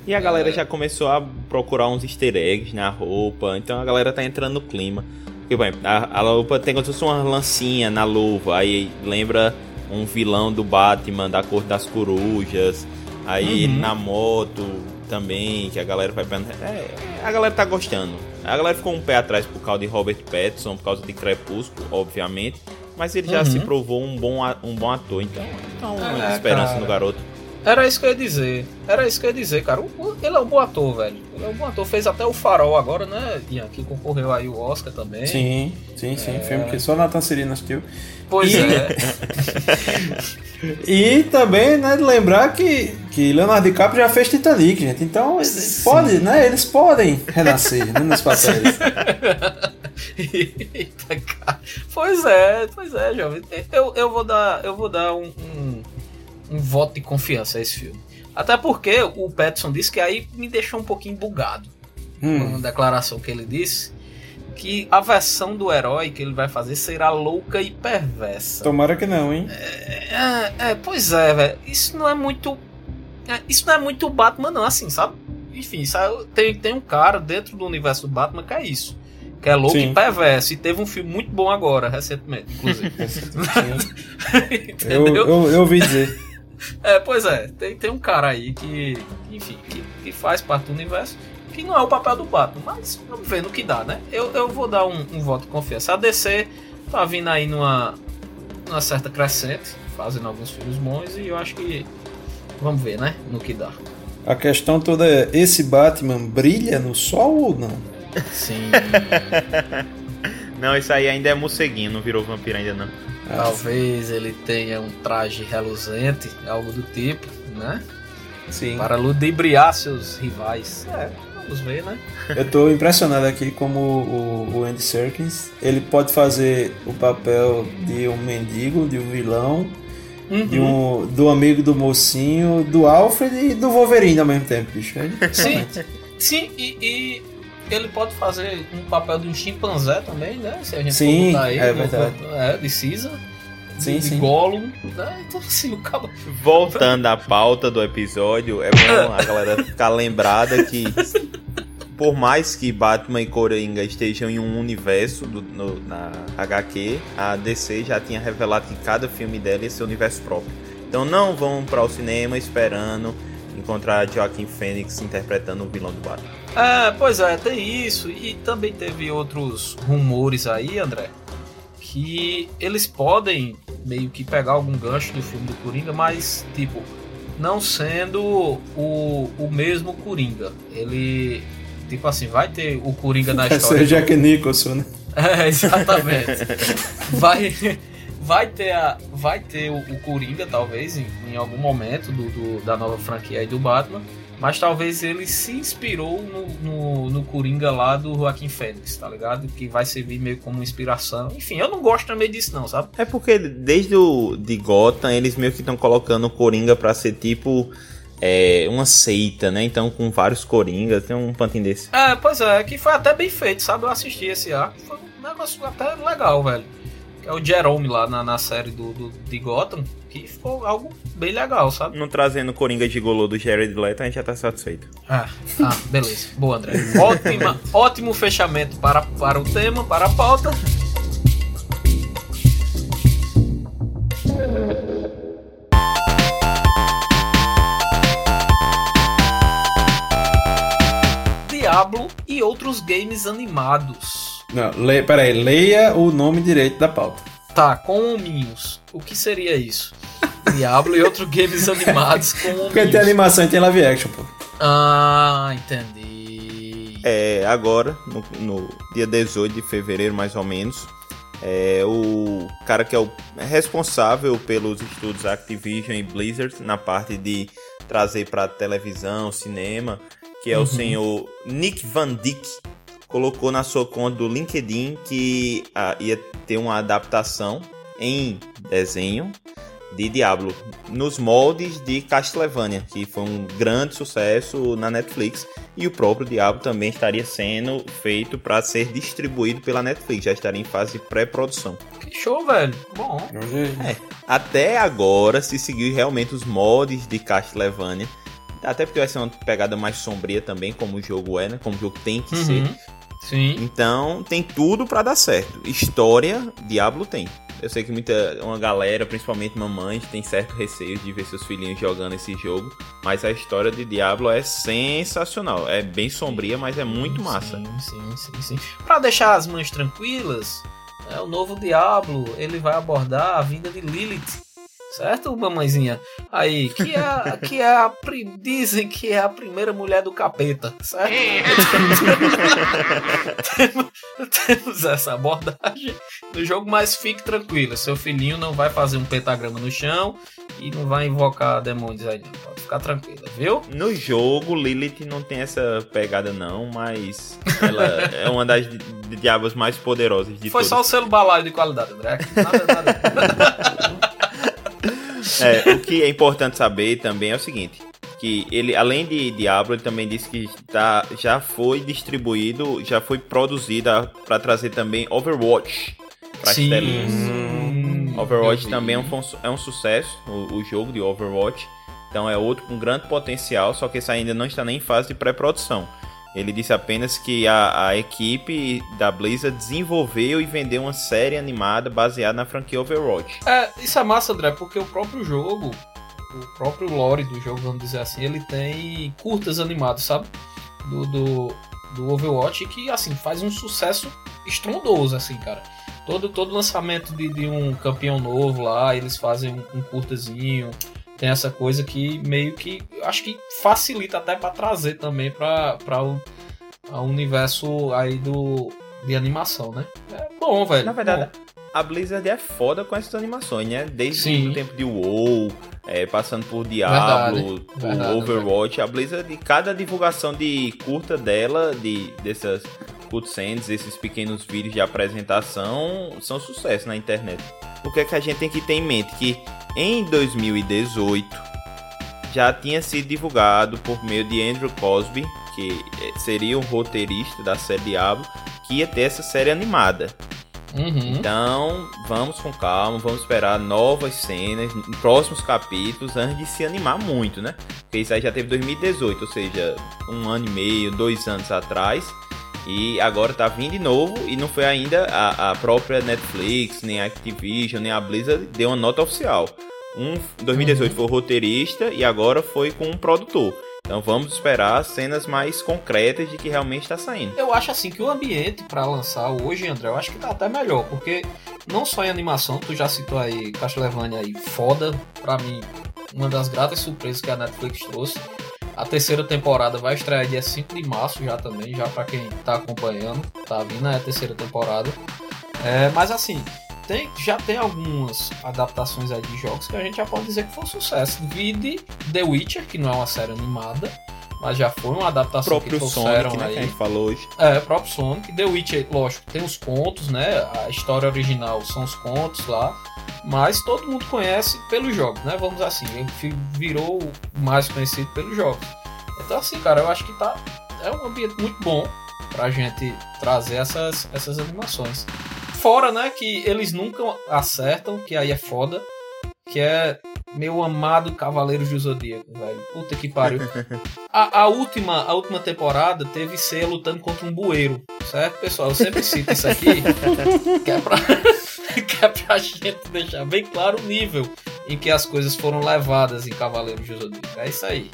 E a galera é... já começou a procurar uns easter eggs na roupa, então a galera tá entrando no clima. Porque, bem, a, a roupa tem como se fosse uma lancinha na luva, aí lembra um vilão do Batman da cor das corujas, aí uhum. na moto também, que a galera vai é, a galera tá gostando. A galera ficou um pé atrás por causa de Robert Pattinson, por causa de Crepúsculo, obviamente. Mas ele já uhum. se provou um bom, um bom ator, então, então é, muita esperança cara. no garoto. Era isso que eu ia dizer. Era isso que eu ia dizer, cara. Ele é um bom ator, velho. Ele é um bom ator. Fez até o Farol agora, né, Ian? Que concorreu aí o Oscar também. Sim, sim, sim. É... Filme que só Nathan Serena assistiu. Pois e... é. e também, né, de lembrar que, que Leonardo DiCaprio já fez Titanic, gente. Então, eles podem, né? Eles podem renascer né, nos papéis. Eita, cara. Pois é, pois é, jovem. Eu, eu vou dar, eu vou dar um, um um voto de confiança a esse filme. Até porque o Petson disse que aí me deixou um pouquinho bugado. Hum. Uma declaração que ele disse que a versão do herói que ele vai fazer será louca e perversa. Tomara que não, hein? É, é, é pois é, velho. Isso não é muito. É, isso não é muito Batman, não, assim, sabe? Enfim, sabe, tem, tem um cara dentro do universo do Batman que é isso. Que é louco Sim. e perverso. E teve um filme muito bom agora, recentemente, inclusive. eu, eu, eu ouvi dizer. É, pois é, tem, tem um cara aí que, enfim, que, que faz parte do universo, que não é o papel do Batman, mas vamos ver no que dá, né? Eu, eu vou dar um, um voto de confiança. A DC tá vindo aí numa, numa certa crescente, fazendo alguns filmes bons, e eu acho que vamos ver, né? No que dá. A questão toda é: esse Batman brilha no sol ou não? Sim. não, isso aí ainda é morceguinho, não virou vampiro ainda não. Talvez ele tenha um traje reluzente, algo do tipo, né? Sim. Para ludibriar seus rivais. É, vamos ver, né? Eu tô impressionado aqui como o, o Andy Serkins, ele pode fazer o papel de um mendigo, de um vilão, uhum. de um, do amigo do mocinho, do Alfred e do Wolverine ao mesmo tempo, bicho. É sim, sim, e, e ele pode fazer um papel de um chimpanzé também, né? Se a gente sim, for aí, é verdade. É, de Caesar. Sim, de sim. Gollum, né? Então assim, o cabo... Voltando à pauta do episódio, é bom a galera ficar lembrada que por mais que Batman e Coringa estejam em um universo do, no, na HQ, a DC já tinha revelado que cada filme dela ia ser um universo próprio. Então não vão para o cinema esperando encontrar Joaquim Fênix interpretando o vilão do Batman. É, pois é, tem isso. E também teve outros rumores aí, André, que eles podem meio que pegar algum gancho do filme do Coringa, mas, tipo, não sendo o, o mesmo Coringa. Ele, tipo assim, vai ter o Coringa na história. Vai ser Jack. Nicholson, né? É, exatamente. vai vai ter, a, vai ter o, o Coringa, talvez, em, em algum momento do, do, da nova franquia aí do Batman. Mas talvez ele se inspirou no, no, no Coringa lá do Joaquim Fênix, tá ligado? Que vai servir meio como inspiração. Enfim, eu não gosto também disso, não, sabe? É porque desde o de Gotham, eles meio que estão colocando o Coringa pra ser tipo. É, uma seita, né? Então, com vários Coringas, tem um pantinho desse. É, pois é, que foi até bem feito, sabe? Eu assisti esse arco, foi um negócio até legal, velho é o Jerome lá na, na série do, do, de Gotham, que ficou algo bem legal, sabe? Não trazendo Coringa de Golô do Jared Leto, a gente já tá satisfeito. Ah, ah beleza. Boa, André. Ótima, ótimo fechamento para, para o tema, para a pauta. Diablo e outros games animados. Não, le, peraí, leia o nome direito da pauta. Tá, com hominhos. O que seria isso? Diablo e outros games animados com hominhos. Porque tem animação e tem live action, pô. Ah, entendi. É, agora, no, no dia 18 de fevereiro, mais ou menos, é, o cara que é o responsável pelos estudos Activision e Blizzard na parte de trazer para televisão, cinema, que é uhum. o senhor Nick Van Dyck, colocou na sua conta do LinkedIn que ah, ia ter uma adaptação em desenho de Diablo nos moldes de Castlevania, que foi um grande sucesso na Netflix, e o próprio Diablo também estaria sendo feito para ser distribuído pela Netflix, já estaria em fase de pré-produção. Que show, velho! Bom. É, até agora se seguiu realmente os moldes de Castlevania. Até porque vai ser uma pegada mais sombria também, como o jogo é, né? Como o jogo tem que uhum. ser. Sim. Então tem tudo para dar certo. História, Diablo tem. Eu sei que muita uma galera, principalmente mamães, tem certo receio de ver seus filhinhos jogando esse jogo, mas a história de Diablo é sensacional. É bem sombria, mas é muito massa. Sim, sim, sim, sim. Para deixar as mães tranquilas, é o novo Diablo, ele vai abordar a vinda de Lilith certo, mamãezinha? Aí, que é, que é a. Dizem que é a primeira mulher do capeta, certo? temos, temos essa abordagem no jogo, mas fique tranquilo, seu filhinho não vai fazer um pentagrama no chão e não vai invocar demônios aí, não. Pode ficar tranquila, viu? No jogo, Lilith não tem essa pegada, não, mas ela é uma das diabos mais poderosas de Foi todas. só o selo balaio de qualidade, André. Nada, nada. É, o que é importante saber também é o seguinte. Que ele, além de Diablo, ele também disse que tá, já foi distribuído, já foi produzida para trazer também Overwatch para Sim. telinhas. Hum, Overwatch também é um, é um sucesso, o, o jogo de Overwatch. Então é outro com grande potencial, só que esse ainda não está nem em fase de pré-produção. Ele disse apenas que a, a equipe da Blizzard desenvolveu e vendeu uma série animada baseada na franquia Overwatch. É, isso é massa, André, porque o próprio jogo, o próprio lore do jogo, vamos dizer assim, ele tem curtas animadas, sabe? Do, do, do Overwatch que, assim, faz um sucesso estrondoso, assim, cara. Todo, todo lançamento de, de um campeão novo lá, eles fazem um, um curtazinho. Tem essa coisa que meio que acho que facilita até pra trazer também pra, pra o universo aí do de animação, né? É bom, velho. Na verdade, bom. a Blizzard é foda com essas animações, né? Desde Sim. o tempo de WoW, é, passando por Diablo, por verdade, Overwatch, a Blizzard, cada divulgação de curta dela, de dessas cutscenes, esses pequenos vídeos de apresentação, são sucesso na internet. O que é que a gente tem que ter em mente? Que em 2018 já tinha sido divulgado por meio de Andrew Cosby, que seria o roteirista da série Diablo, que ia ter essa série animada. Uhum. Então, vamos com calma, vamos esperar novas cenas próximos capítulos antes de se animar muito, né? Porque isso aí já teve 2018, ou seja, um ano e meio, dois anos atrás. E agora tá vindo de novo e não foi ainda a, a própria Netflix, nem a Activision, nem a Blizzard deu uma nota oficial. Um, 2018 foi o roteirista e agora foi com um produtor. Então vamos esperar cenas mais concretas de que realmente está saindo. Eu acho assim que o ambiente pra lançar hoje, André, eu acho que tá até melhor, porque não só em animação, tu já citou aí Castlevania aí, foda, pra mim, uma das gratas surpresas que a Netflix trouxe. A terceira temporada vai estrear dia 5 de março já também, já pra quem tá acompanhando, tá vindo é a terceira temporada. É, mas assim, tem, já tem algumas adaptações aí de jogos que a gente já pode dizer que foi um sucesso. Vide The Witcher, que não é uma série animada, mas já foi uma adaptação próprio que trouxeram Sonic, né, aí. que a gente falou hoje. É, o próprio Sonic. The Witcher, lógico, tem os contos, né? A história original são os contos lá. Mas todo mundo conhece pelos jogos, né? Vamos assim, ele fi- virou mais conhecido pelos jogos. Então, assim, cara, eu acho que tá. É um ambiente muito bom pra gente trazer essas, essas animações. Fora, né, que eles nunca acertam, que aí é foda. Que é meu amado Cavaleiros do Zodíaco, velho. Puta que pariu. A, a última, a última temporada teve ser lutando contra um bueiro, certo, pessoal? Eu sempre cito isso aqui, que é pra, pra gente deixar bem claro o nível em que as coisas foram levadas em Cavaleiros do Zodíaco. É isso aí.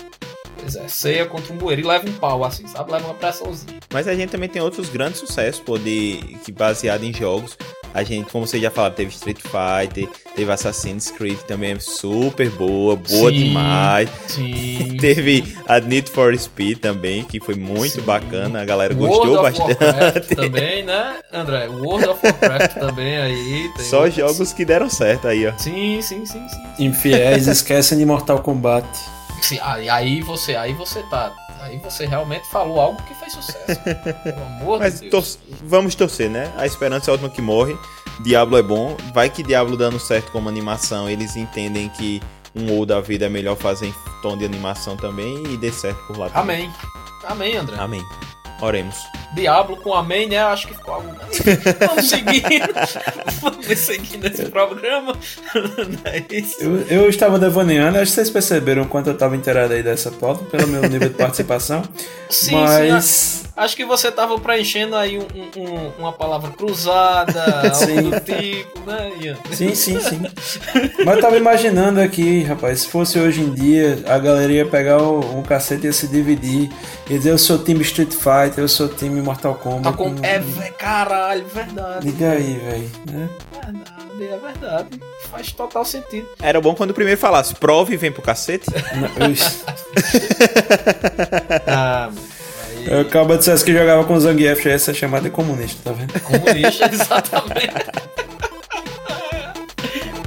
Pois é, ceia contra um bueiro e leva um pau assim, sabe? Leva uma pressãozinha. Mas a gente também tem outros grandes sucessos, pô, de, que baseado em jogos. A gente, como você já falou, teve Street Fighter, teve Assassin's Creed também, super boa, boa Sim. demais. Sim. Teve a Need for Speed também, que foi muito Sim. bacana, a galera World gostou of Warcraft bastante. também, né, André? World of Warcraft também aí. tem Só outros. jogos que deram certo aí, ó. Sim, sim, sim, sim. Infiéis esquecem de Mortal Kombat. Sim, aí, aí você, aí você tá. Aí você realmente falou algo que fez sucesso. Pelo amor Mas de Deus. tor- vamos torcer, né? A esperança é a última que morre. Diablo é bom. Vai que Diablo dando certo como animação, eles entendem que um ou da vida é melhor fazer em tom de animação também e dê certo por lá também. Amém. Amém, André. Amém. Oremos. Diablo com amém, né? Acho que ficou algo. Vamos seguir. Vamos seguir nesse programa. Não é isso? Eu, eu estava devaneando, acho que vocês perceberam o quanto eu estava inteirado aí dessa pauta, pelo meu nível de participação. Sim, Mas sim. Acho que você tava preenchendo aí um, um, uma palavra cruzada, algo do tipo, né, Ian? Sim, sim, sim. Mas eu tava imaginando aqui, rapaz, se fosse hoje em dia, a galera ia pegar um, um cacete e ia se dividir. Ia dizer, eu sou time Street Fighter, eu sou time Mortal Kombat. Tá com... É, caralho, verdade. Liga aí, velho. Né? Verdade, é verdade. Faz total sentido. Era bom quando o primeiro falasse, prove e vem pro cacete. Não, eu... ah, eu acabo de dizer que jogava com o Zangief, essa chamada de comunista, tá vendo? Comunista, exatamente.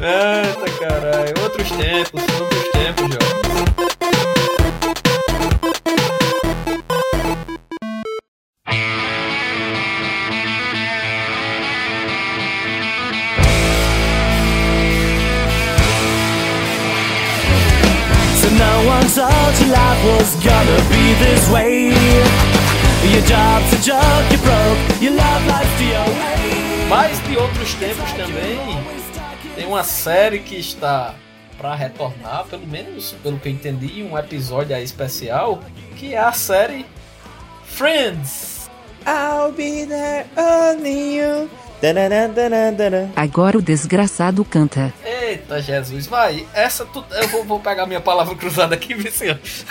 Eita caralho, outros tempos, outros tempos, jovem. Told you life was gonna be this way. Your job's a joke, you broke, your love life's way. Mas de outros tempos também, tem uma série que está para retornar, pelo menos pelo que eu entendi, um episódio aí especial, que é a série Friends. I'll be there only you. Agora o desgraçado canta. Eita Jesus, vai. Essa tu, eu vou, vou pegar minha palavra cruzada aqui, Vicente.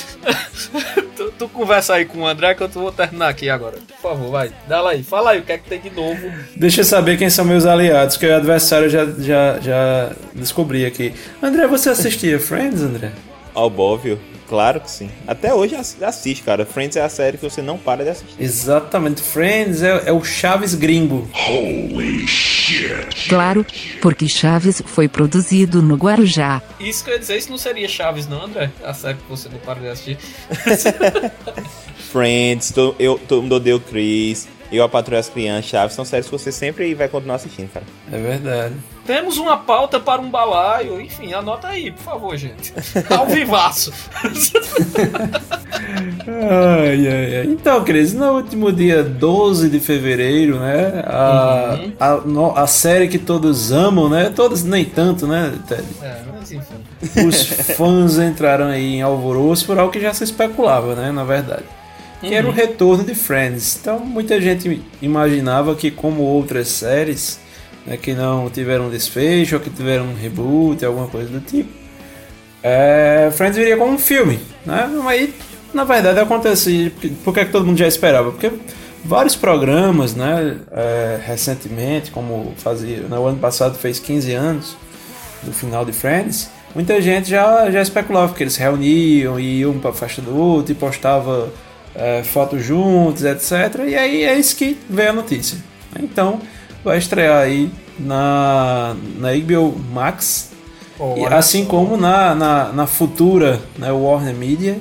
tu, tu, conversa aí com o André que eu vou terminar aqui agora. Por favor, vai. Dá lá aí. Fala aí o que é que tem de novo. Deixa eu saber quem são meus aliados, que o adversário já, já, já descobri aqui. André, você assistia Friends, André? Albóvio. Claro que sim. Até hoje assiste, cara. Friends é a série que você não para de assistir. Exatamente. Friends é, é o Chaves gringo. Holy shit. Claro, porque Chaves foi produzido no Guarujá. Isso que eu ia dizer, isso não seria Chaves, não, André? A série que você não para de assistir. Friends, eu, todo mundo odeia o Chris. Eu, a Patrulha as Crianças, Chaves, são séries que você sempre vai continuar assistindo, cara. É verdade. Temos uma pauta para um balaio, enfim, anota aí, por favor, gente. Ao vivaço. ai, ai, ai. Então, Cris, no último dia 12 de fevereiro, né? A, uhum. a, no, a série que todos amam, né? Todos nem tanto, né, Ted? É, mas enfim. Os fãs entraram aí em alvoroço por algo que já se especulava, né? Na verdade que uhum. era o retorno de Friends. Então muita gente imaginava que, como outras séries, né, que não tiveram desfecho ou que tiveram um reboot, alguma coisa do tipo, é, Friends viria como um filme. Né? Aí, na verdade, aconteceu. Por que, é que todo mundo já esperava? Porque vários programas, né, é, recentemente, como fazia, no né, ano passado fez 15 anos do final de Friends, muita gente já, já especulava que eles se reuniam e iam para a festa do outro e postava é, fotos juntos, etc. E aí é isso que veio a notícia. Então vai estrear aí na, na HBO Max, oh, assim só. como na, na, na, futura né, Warner Media,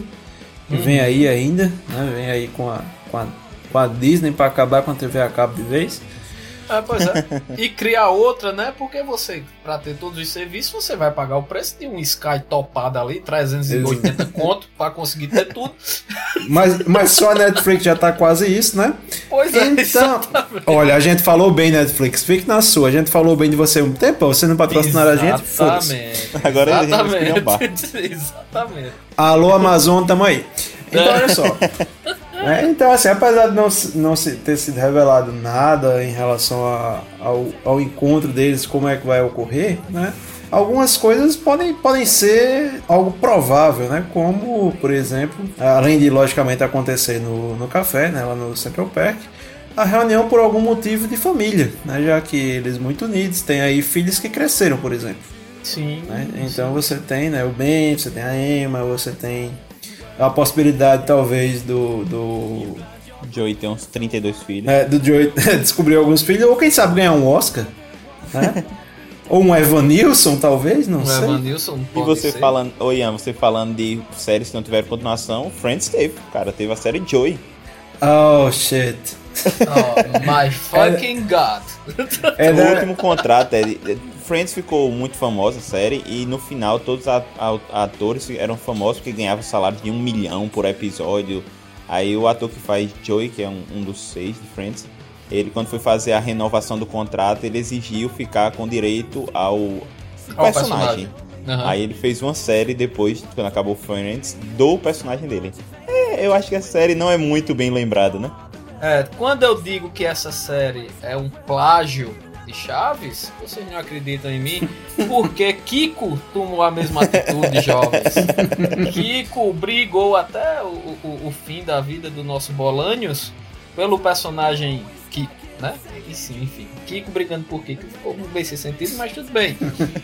que uhum. vem aí ainda, né, vem aí com a, com a, com a Disney para acabar com a TV a cabo de vez. É, pois é. E criar outra, né? Porque você, pra ter todos os serviços, você vai pagar o preço de um Sky topado ali, 380 conto, pra conseguir ter tudo. Mas, mas só a Netflix já tá quase isso, né? Pois é, então, exatamente. Olha, a gente falou bem, Netflix, fique na sua. A gente falou bem de você um tempo, você não patrocinar a gente? Exatamente. Agora exatamente. exatamente. Alô, Amazon, tamo aí. Então, olha só. É, então, assim, apesar de não, não ter sido revelado nada em relação a, ao, ao encontro deles, como é que vai ocorrer, né? Algumas coisas podem, podem ser algo provável, né? Como, por exemplo, além de logicamente acontecer no, no café, né? lá no Central Park, a reunião por algum motivo de família, né? Já que eles muito unidos, têm aí filhos que cresceram, por exemplo. Sim. Né? Então você tem né, o Ben, você tem a Emma, você tem a possibilidade, talvez, do. do... Joey ter uns 32 filhos. É, do Joey descobrir alguns filhos, ou quem sabe ganhar um Oscar. Né? ou um Evan Nilsson, talvez, não um sei. Evan Nilsson E você ser. falando, oi Ian, você falando de séries que não tiveram continuação, Friends teve, cara, teve a série Joey. Oh, shit. Oh, my fucking god. É, o último contrato, é, Friends ficou muito famosa, a série, e no final todos os atores eram famosos porque ganhavam salário de um milhão por episódio. Aí o ator que faz Joey, que é um, um dos seis de Friends, ele quando foi fazer a renovação do contrato, ele exigiu ficar com direito ao, ao personagem. personagem. Uhum. Aí ele fez uma série depois, quando acabou Friends, do personagem dele. É, eu acho que a série não é muito bem lembrada, né? É, quando eu digo que essa série é um plágio de Chaves, vocês não acreditam em mim, porque Kiko tomou a mesma atitude, jovens. Kiko brigou até o, o, o fim da vida do nosso Bolanios pelo personagem Kiko, né? E sim, enfim, Kiko brigando por Kiko ficou bem sem sentido, mas tudo bem.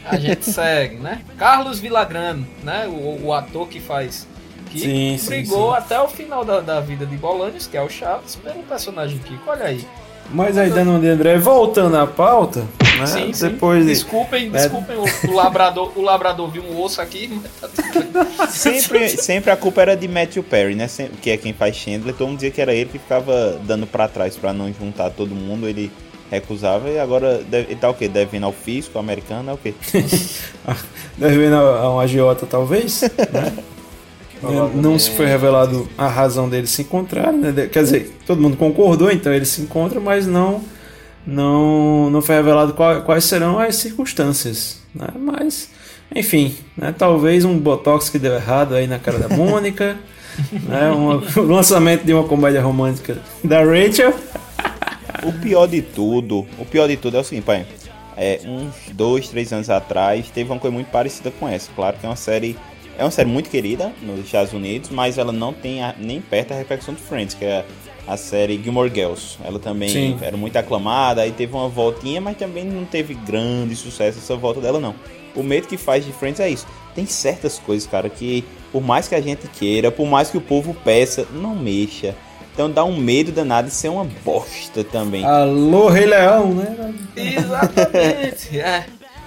A gente segue, né? Carlos Villagrano, né? O, o ator que faz Kiko, sim, brigou sim, sim. até o final da, da vida de Bolanios, que é o Chaves, pelo personagem Kiko. Olha aí. Mas aí, dando de André, voltando à pauta, né? Sim, Depois sim. Desculpem, né? desculpem, o, o, labrador, o labrador viu um osso aqui, tá sempre, sempre a culpa era de Matthew Perry, né? Que é quem faz Chandler. Todo mundo dizia que era ele que ficava dando para trás para não juntar todo mundo. Ele recusava e agora deve, ele tá o quê? Devendo ao fisco americano, é o quê? devendo a um agiota, talvez, né? Não se foi revelado a razão deles se encontrarem, né? Quer dizer, todo mundo concordou, então eles se encontram, mas não não, não foi revelado qual, quais serão as circunstâncias. Né? Mas, enfim, né? talvez um botox que deu errado aí na cara da Mônica, né? O lançamento de uma comédia romântica da Rachel. O pior de tudo, o pior de tudo é o seguinte, pai. É, uns dois, três anos atrás, teve uma coisa muito parecida com essa. Claro que é uma série é uma série muito querida nos Estados Unidos, mas ela não tem a, nem perto a repercussão de Friends, que é a série Gilmore Girls. Ela também Sim. era muito aclamada, aí teve uma voltinha, mas também não teve grande sucesso essa volta dela, não. O medo que faz de Friends é isso. Tem certas coisas, cara, que por mais que a gente queira, por mais que o povo peça, não mexa. Então dá um medo danado de ser uma bosta também. Alô, Rei Leão, né? Exatamente, é.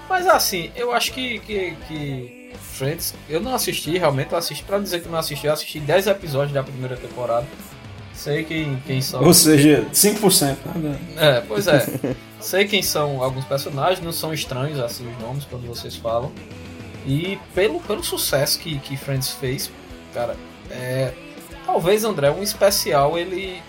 Mas assim, eu acho que, que, que Friends, eu não assisti, realmente, eu assisti, pra dizer que não assisti, eu assisti 10 episódios da primeira temporada. Sei quem, quem são. Ou seja, 5%. Né? É, pois é. Sei quem são alguns personagens, não são estranhos assim os nomes quando vocês falam. E pelo, pelo sucesso que, que Friends fez, cara, é. Talvez, André, um especial ele.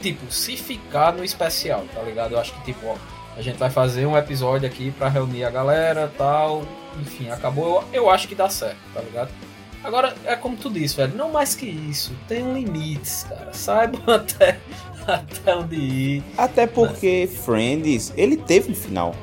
Tipo, se ficar no especial, tá ligado? Eu acho que, tipo, ó, a gente vai fazer um episódio aqui para reunir a galera tal enfim, acabou. Eu, eu acho que dá certo, tá ligado? Agora, é como tu disse, velho, não mais que isso. Tem limites, cara. Saibam até, até onde ir. Até porque Friends, ele teve um final.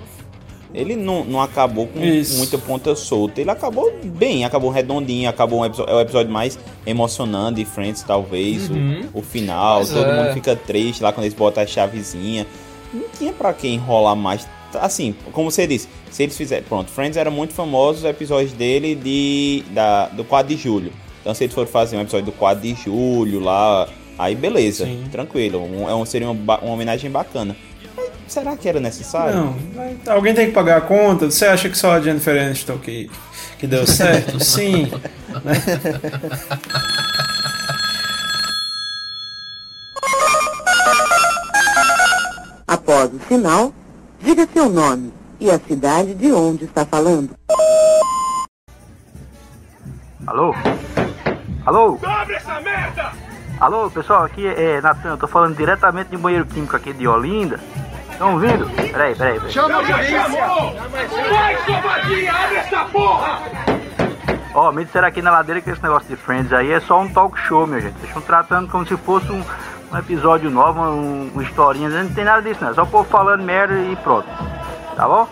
Ele não, não acabou com isso. muita ponta solta. Ele acabou bem, acabou redondinho, acabou um episódio, é o episódio mais emocionante de Friends, talvez. Uhum. O, o, final, Mas todo é. mundo fica triste lá quando eles botam a chavezinha. Não tinha pra quem enrolar mais assim, como você disse, se eles fizerem. Pronto, Friends era muito famoso os episódios dele de, da, do 4 de julho. Então, se eles forem fazer um episódio do 4 de julho lá, aí beleza, Sim. tranquilo. Um, é um, seria uma, uma homenagem bacana. Mas será que era necessário? Não, alguém tem que pagar a conta. Você acha que só a Jennifer Aniston que, que deu certo? Sim. Sinal, Diga seu nome e a cidade de onde está falando. Alô? Alô? Abre essa merda! Alô, pessoal, aqui é Natan, eu tô falando diretamente de banheiro químico aqui de Olinda. Estão ouvindo? Peraí, peraí, peraí. Chama a polícia! Vai, covardia, abre essa porra! Ó, oh, me disseram aqui na ladeira que esse negócio de Friends aí é só um talk show, minha gente. Vocês estão tratando como se fosse um, um episódio novo, um, uma historinha, não tem nada disso, não. É só o povo falando merda e pronto. Tá bom?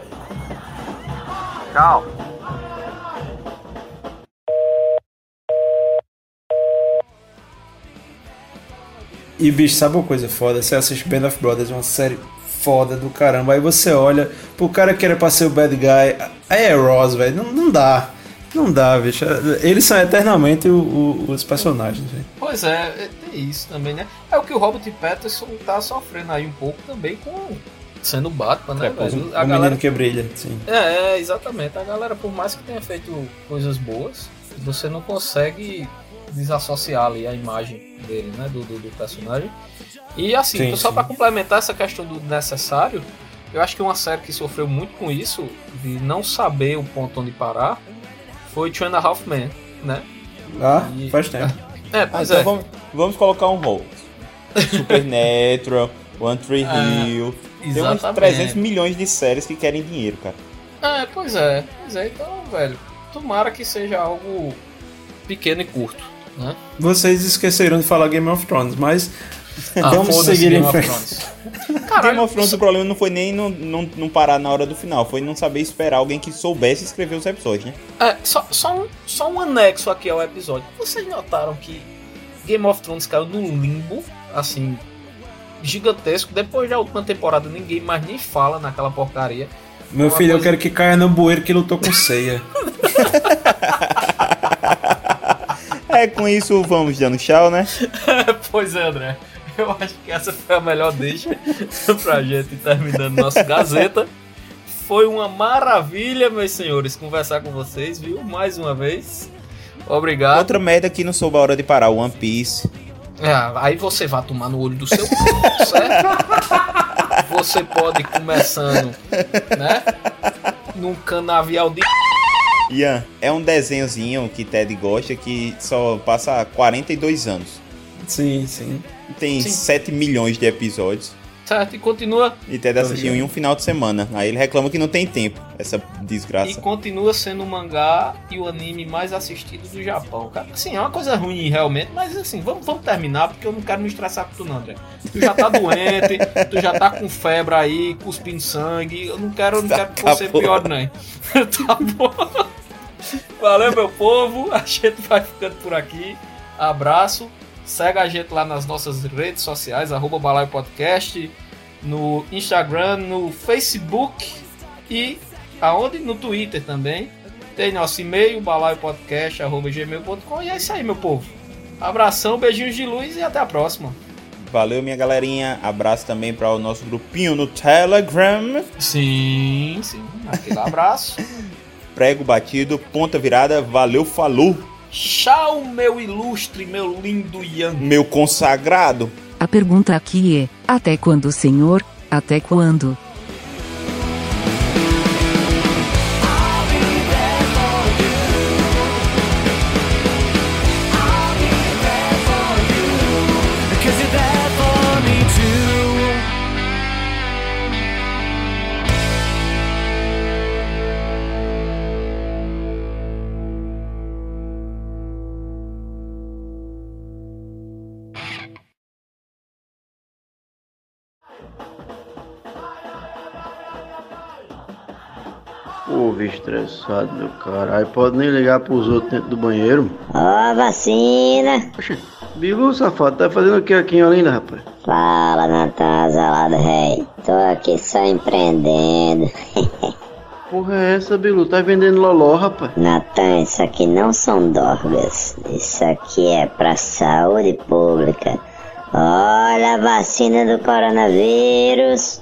Tchau. E bicho, sabe uma coisa foda? Você assiste Band of Brothers, uma série foda do caramba. Aí você olha pro cara que era pra ser o bad guy. Aí é Ross, velho. Não, não dá. Não dá, bicho. Eles são eternamente o, o, os personagens. Pois é, é, tem isso também, né? É o que o Robert Patterson tá sofrendo aí um pouco também com sendo Batman, né, é, velho? A o galera... que brilha, sim. É, é, exatamente. A galera, por mais que tenha feito coisas boas, você não consegue desassociar ali a imagem dele, né, do, do, do personagem. E assim, sim, só para complementar essa questão do necessário, eu acho que uma série que sofreu muito com isso, de não saber o ponto onde parar, foi Two and a Half Men, né? Ah, e... faz tempo. É, pois ah, então é. Vamos, vamos colocar um rol. Supernatural, One Tree ah, Hill. Tem uns 300 milhões de séries que querem dinheiro, cara. É, pois é. Pois é, então, velho, tomara que seja algo pequeno e curto. Né? Vocês esqueceram de falar Game of Thrones, mas ah, vamos seguir Game em frente. Game of Thrones, o problema não foi nem não, não, não, parar na hora do final, foi não saber esperar alguém que soubesse escrever os episódios, né? É, só, só, um, só um anexo aqui ao episódio. Vocês notaram que Game of Thrones caiu no limbo, assim, gigantesco. Depois da última temporada, ninguém mais nem fala naquela porcaria. Meu filho, coisa... eu quero que caia no bueiro que lutou com ceia. é, com isso vamos dando tchau, né? pois é, André. Eu acho que essa foi a melhor deixa pra gente terminando nosso Gazeta. Foi uma maravilha, meus senhores, conversar com vocês, viu? Mais uma vez. Obrigado. Outra merda que não soube a hora de parar, One Piece. É, aí você vai tomar no olho do seu cu, certo? Você pode ir começando, né? Num canavial de. Ian, é um desenhozinho que Ted gosta que só passa 42 anos. Sim, sim. Tem sim. 7 milhões de episódios. Certo, e continua. E Ted assistiu em um final de semana. Aí ele reclama que não tem tempo, essa desgraça. E continua sendo o mangá e o anime mais assistido do Japão, cara. Assim, é uma coisa ruim realmente, mas assim, vamos, vamos terminar porque eu não quero me estressar com tu, não, André. Tu já tá doente, tu já tá com febre aí, cuspindo sangue. Eu não quero, não quero que tá você pior, não. tá bom. Valeu, meu povo. A gente vai ficando por aqui. Abraço. Segue a gente lá nas nossas redes sociais, arroba Balaio Podcast, no Instagram, no Facebook e aonde? No Twitter também. Tem nosso e-mail, balaiopodcast.gmail.com e é isso aí, meu povo. Abração, beijinhos de luz e até a próxima. Valeu, minha galerinha. Abraço também para o nosso grupinho no Telegram. Sim, sim. Aquele abraço. Prego batido, ponta virada. Valeu, falou. Tchau, meu ilustre, meu lindo Ian. Meu consagrado. A pergunta aqui é: até quando, Senhor? Até quando? Estressado, meu caralho. Pode nem ligar pros outros dentro do banheiro. Ó, a vacina. Poxa, Bilu, safado, tá fazendo o que aqui em Olinda, rapaz? Fala, Natan Azalado, rei. Tô aqui só empreendendo. Porra é essa, Bilu? Tá vendendo loló, rapaz? Natan, isso aqui não são drogas. Isso aqui é pra saúde pública. Olha a vacina do coronavírus.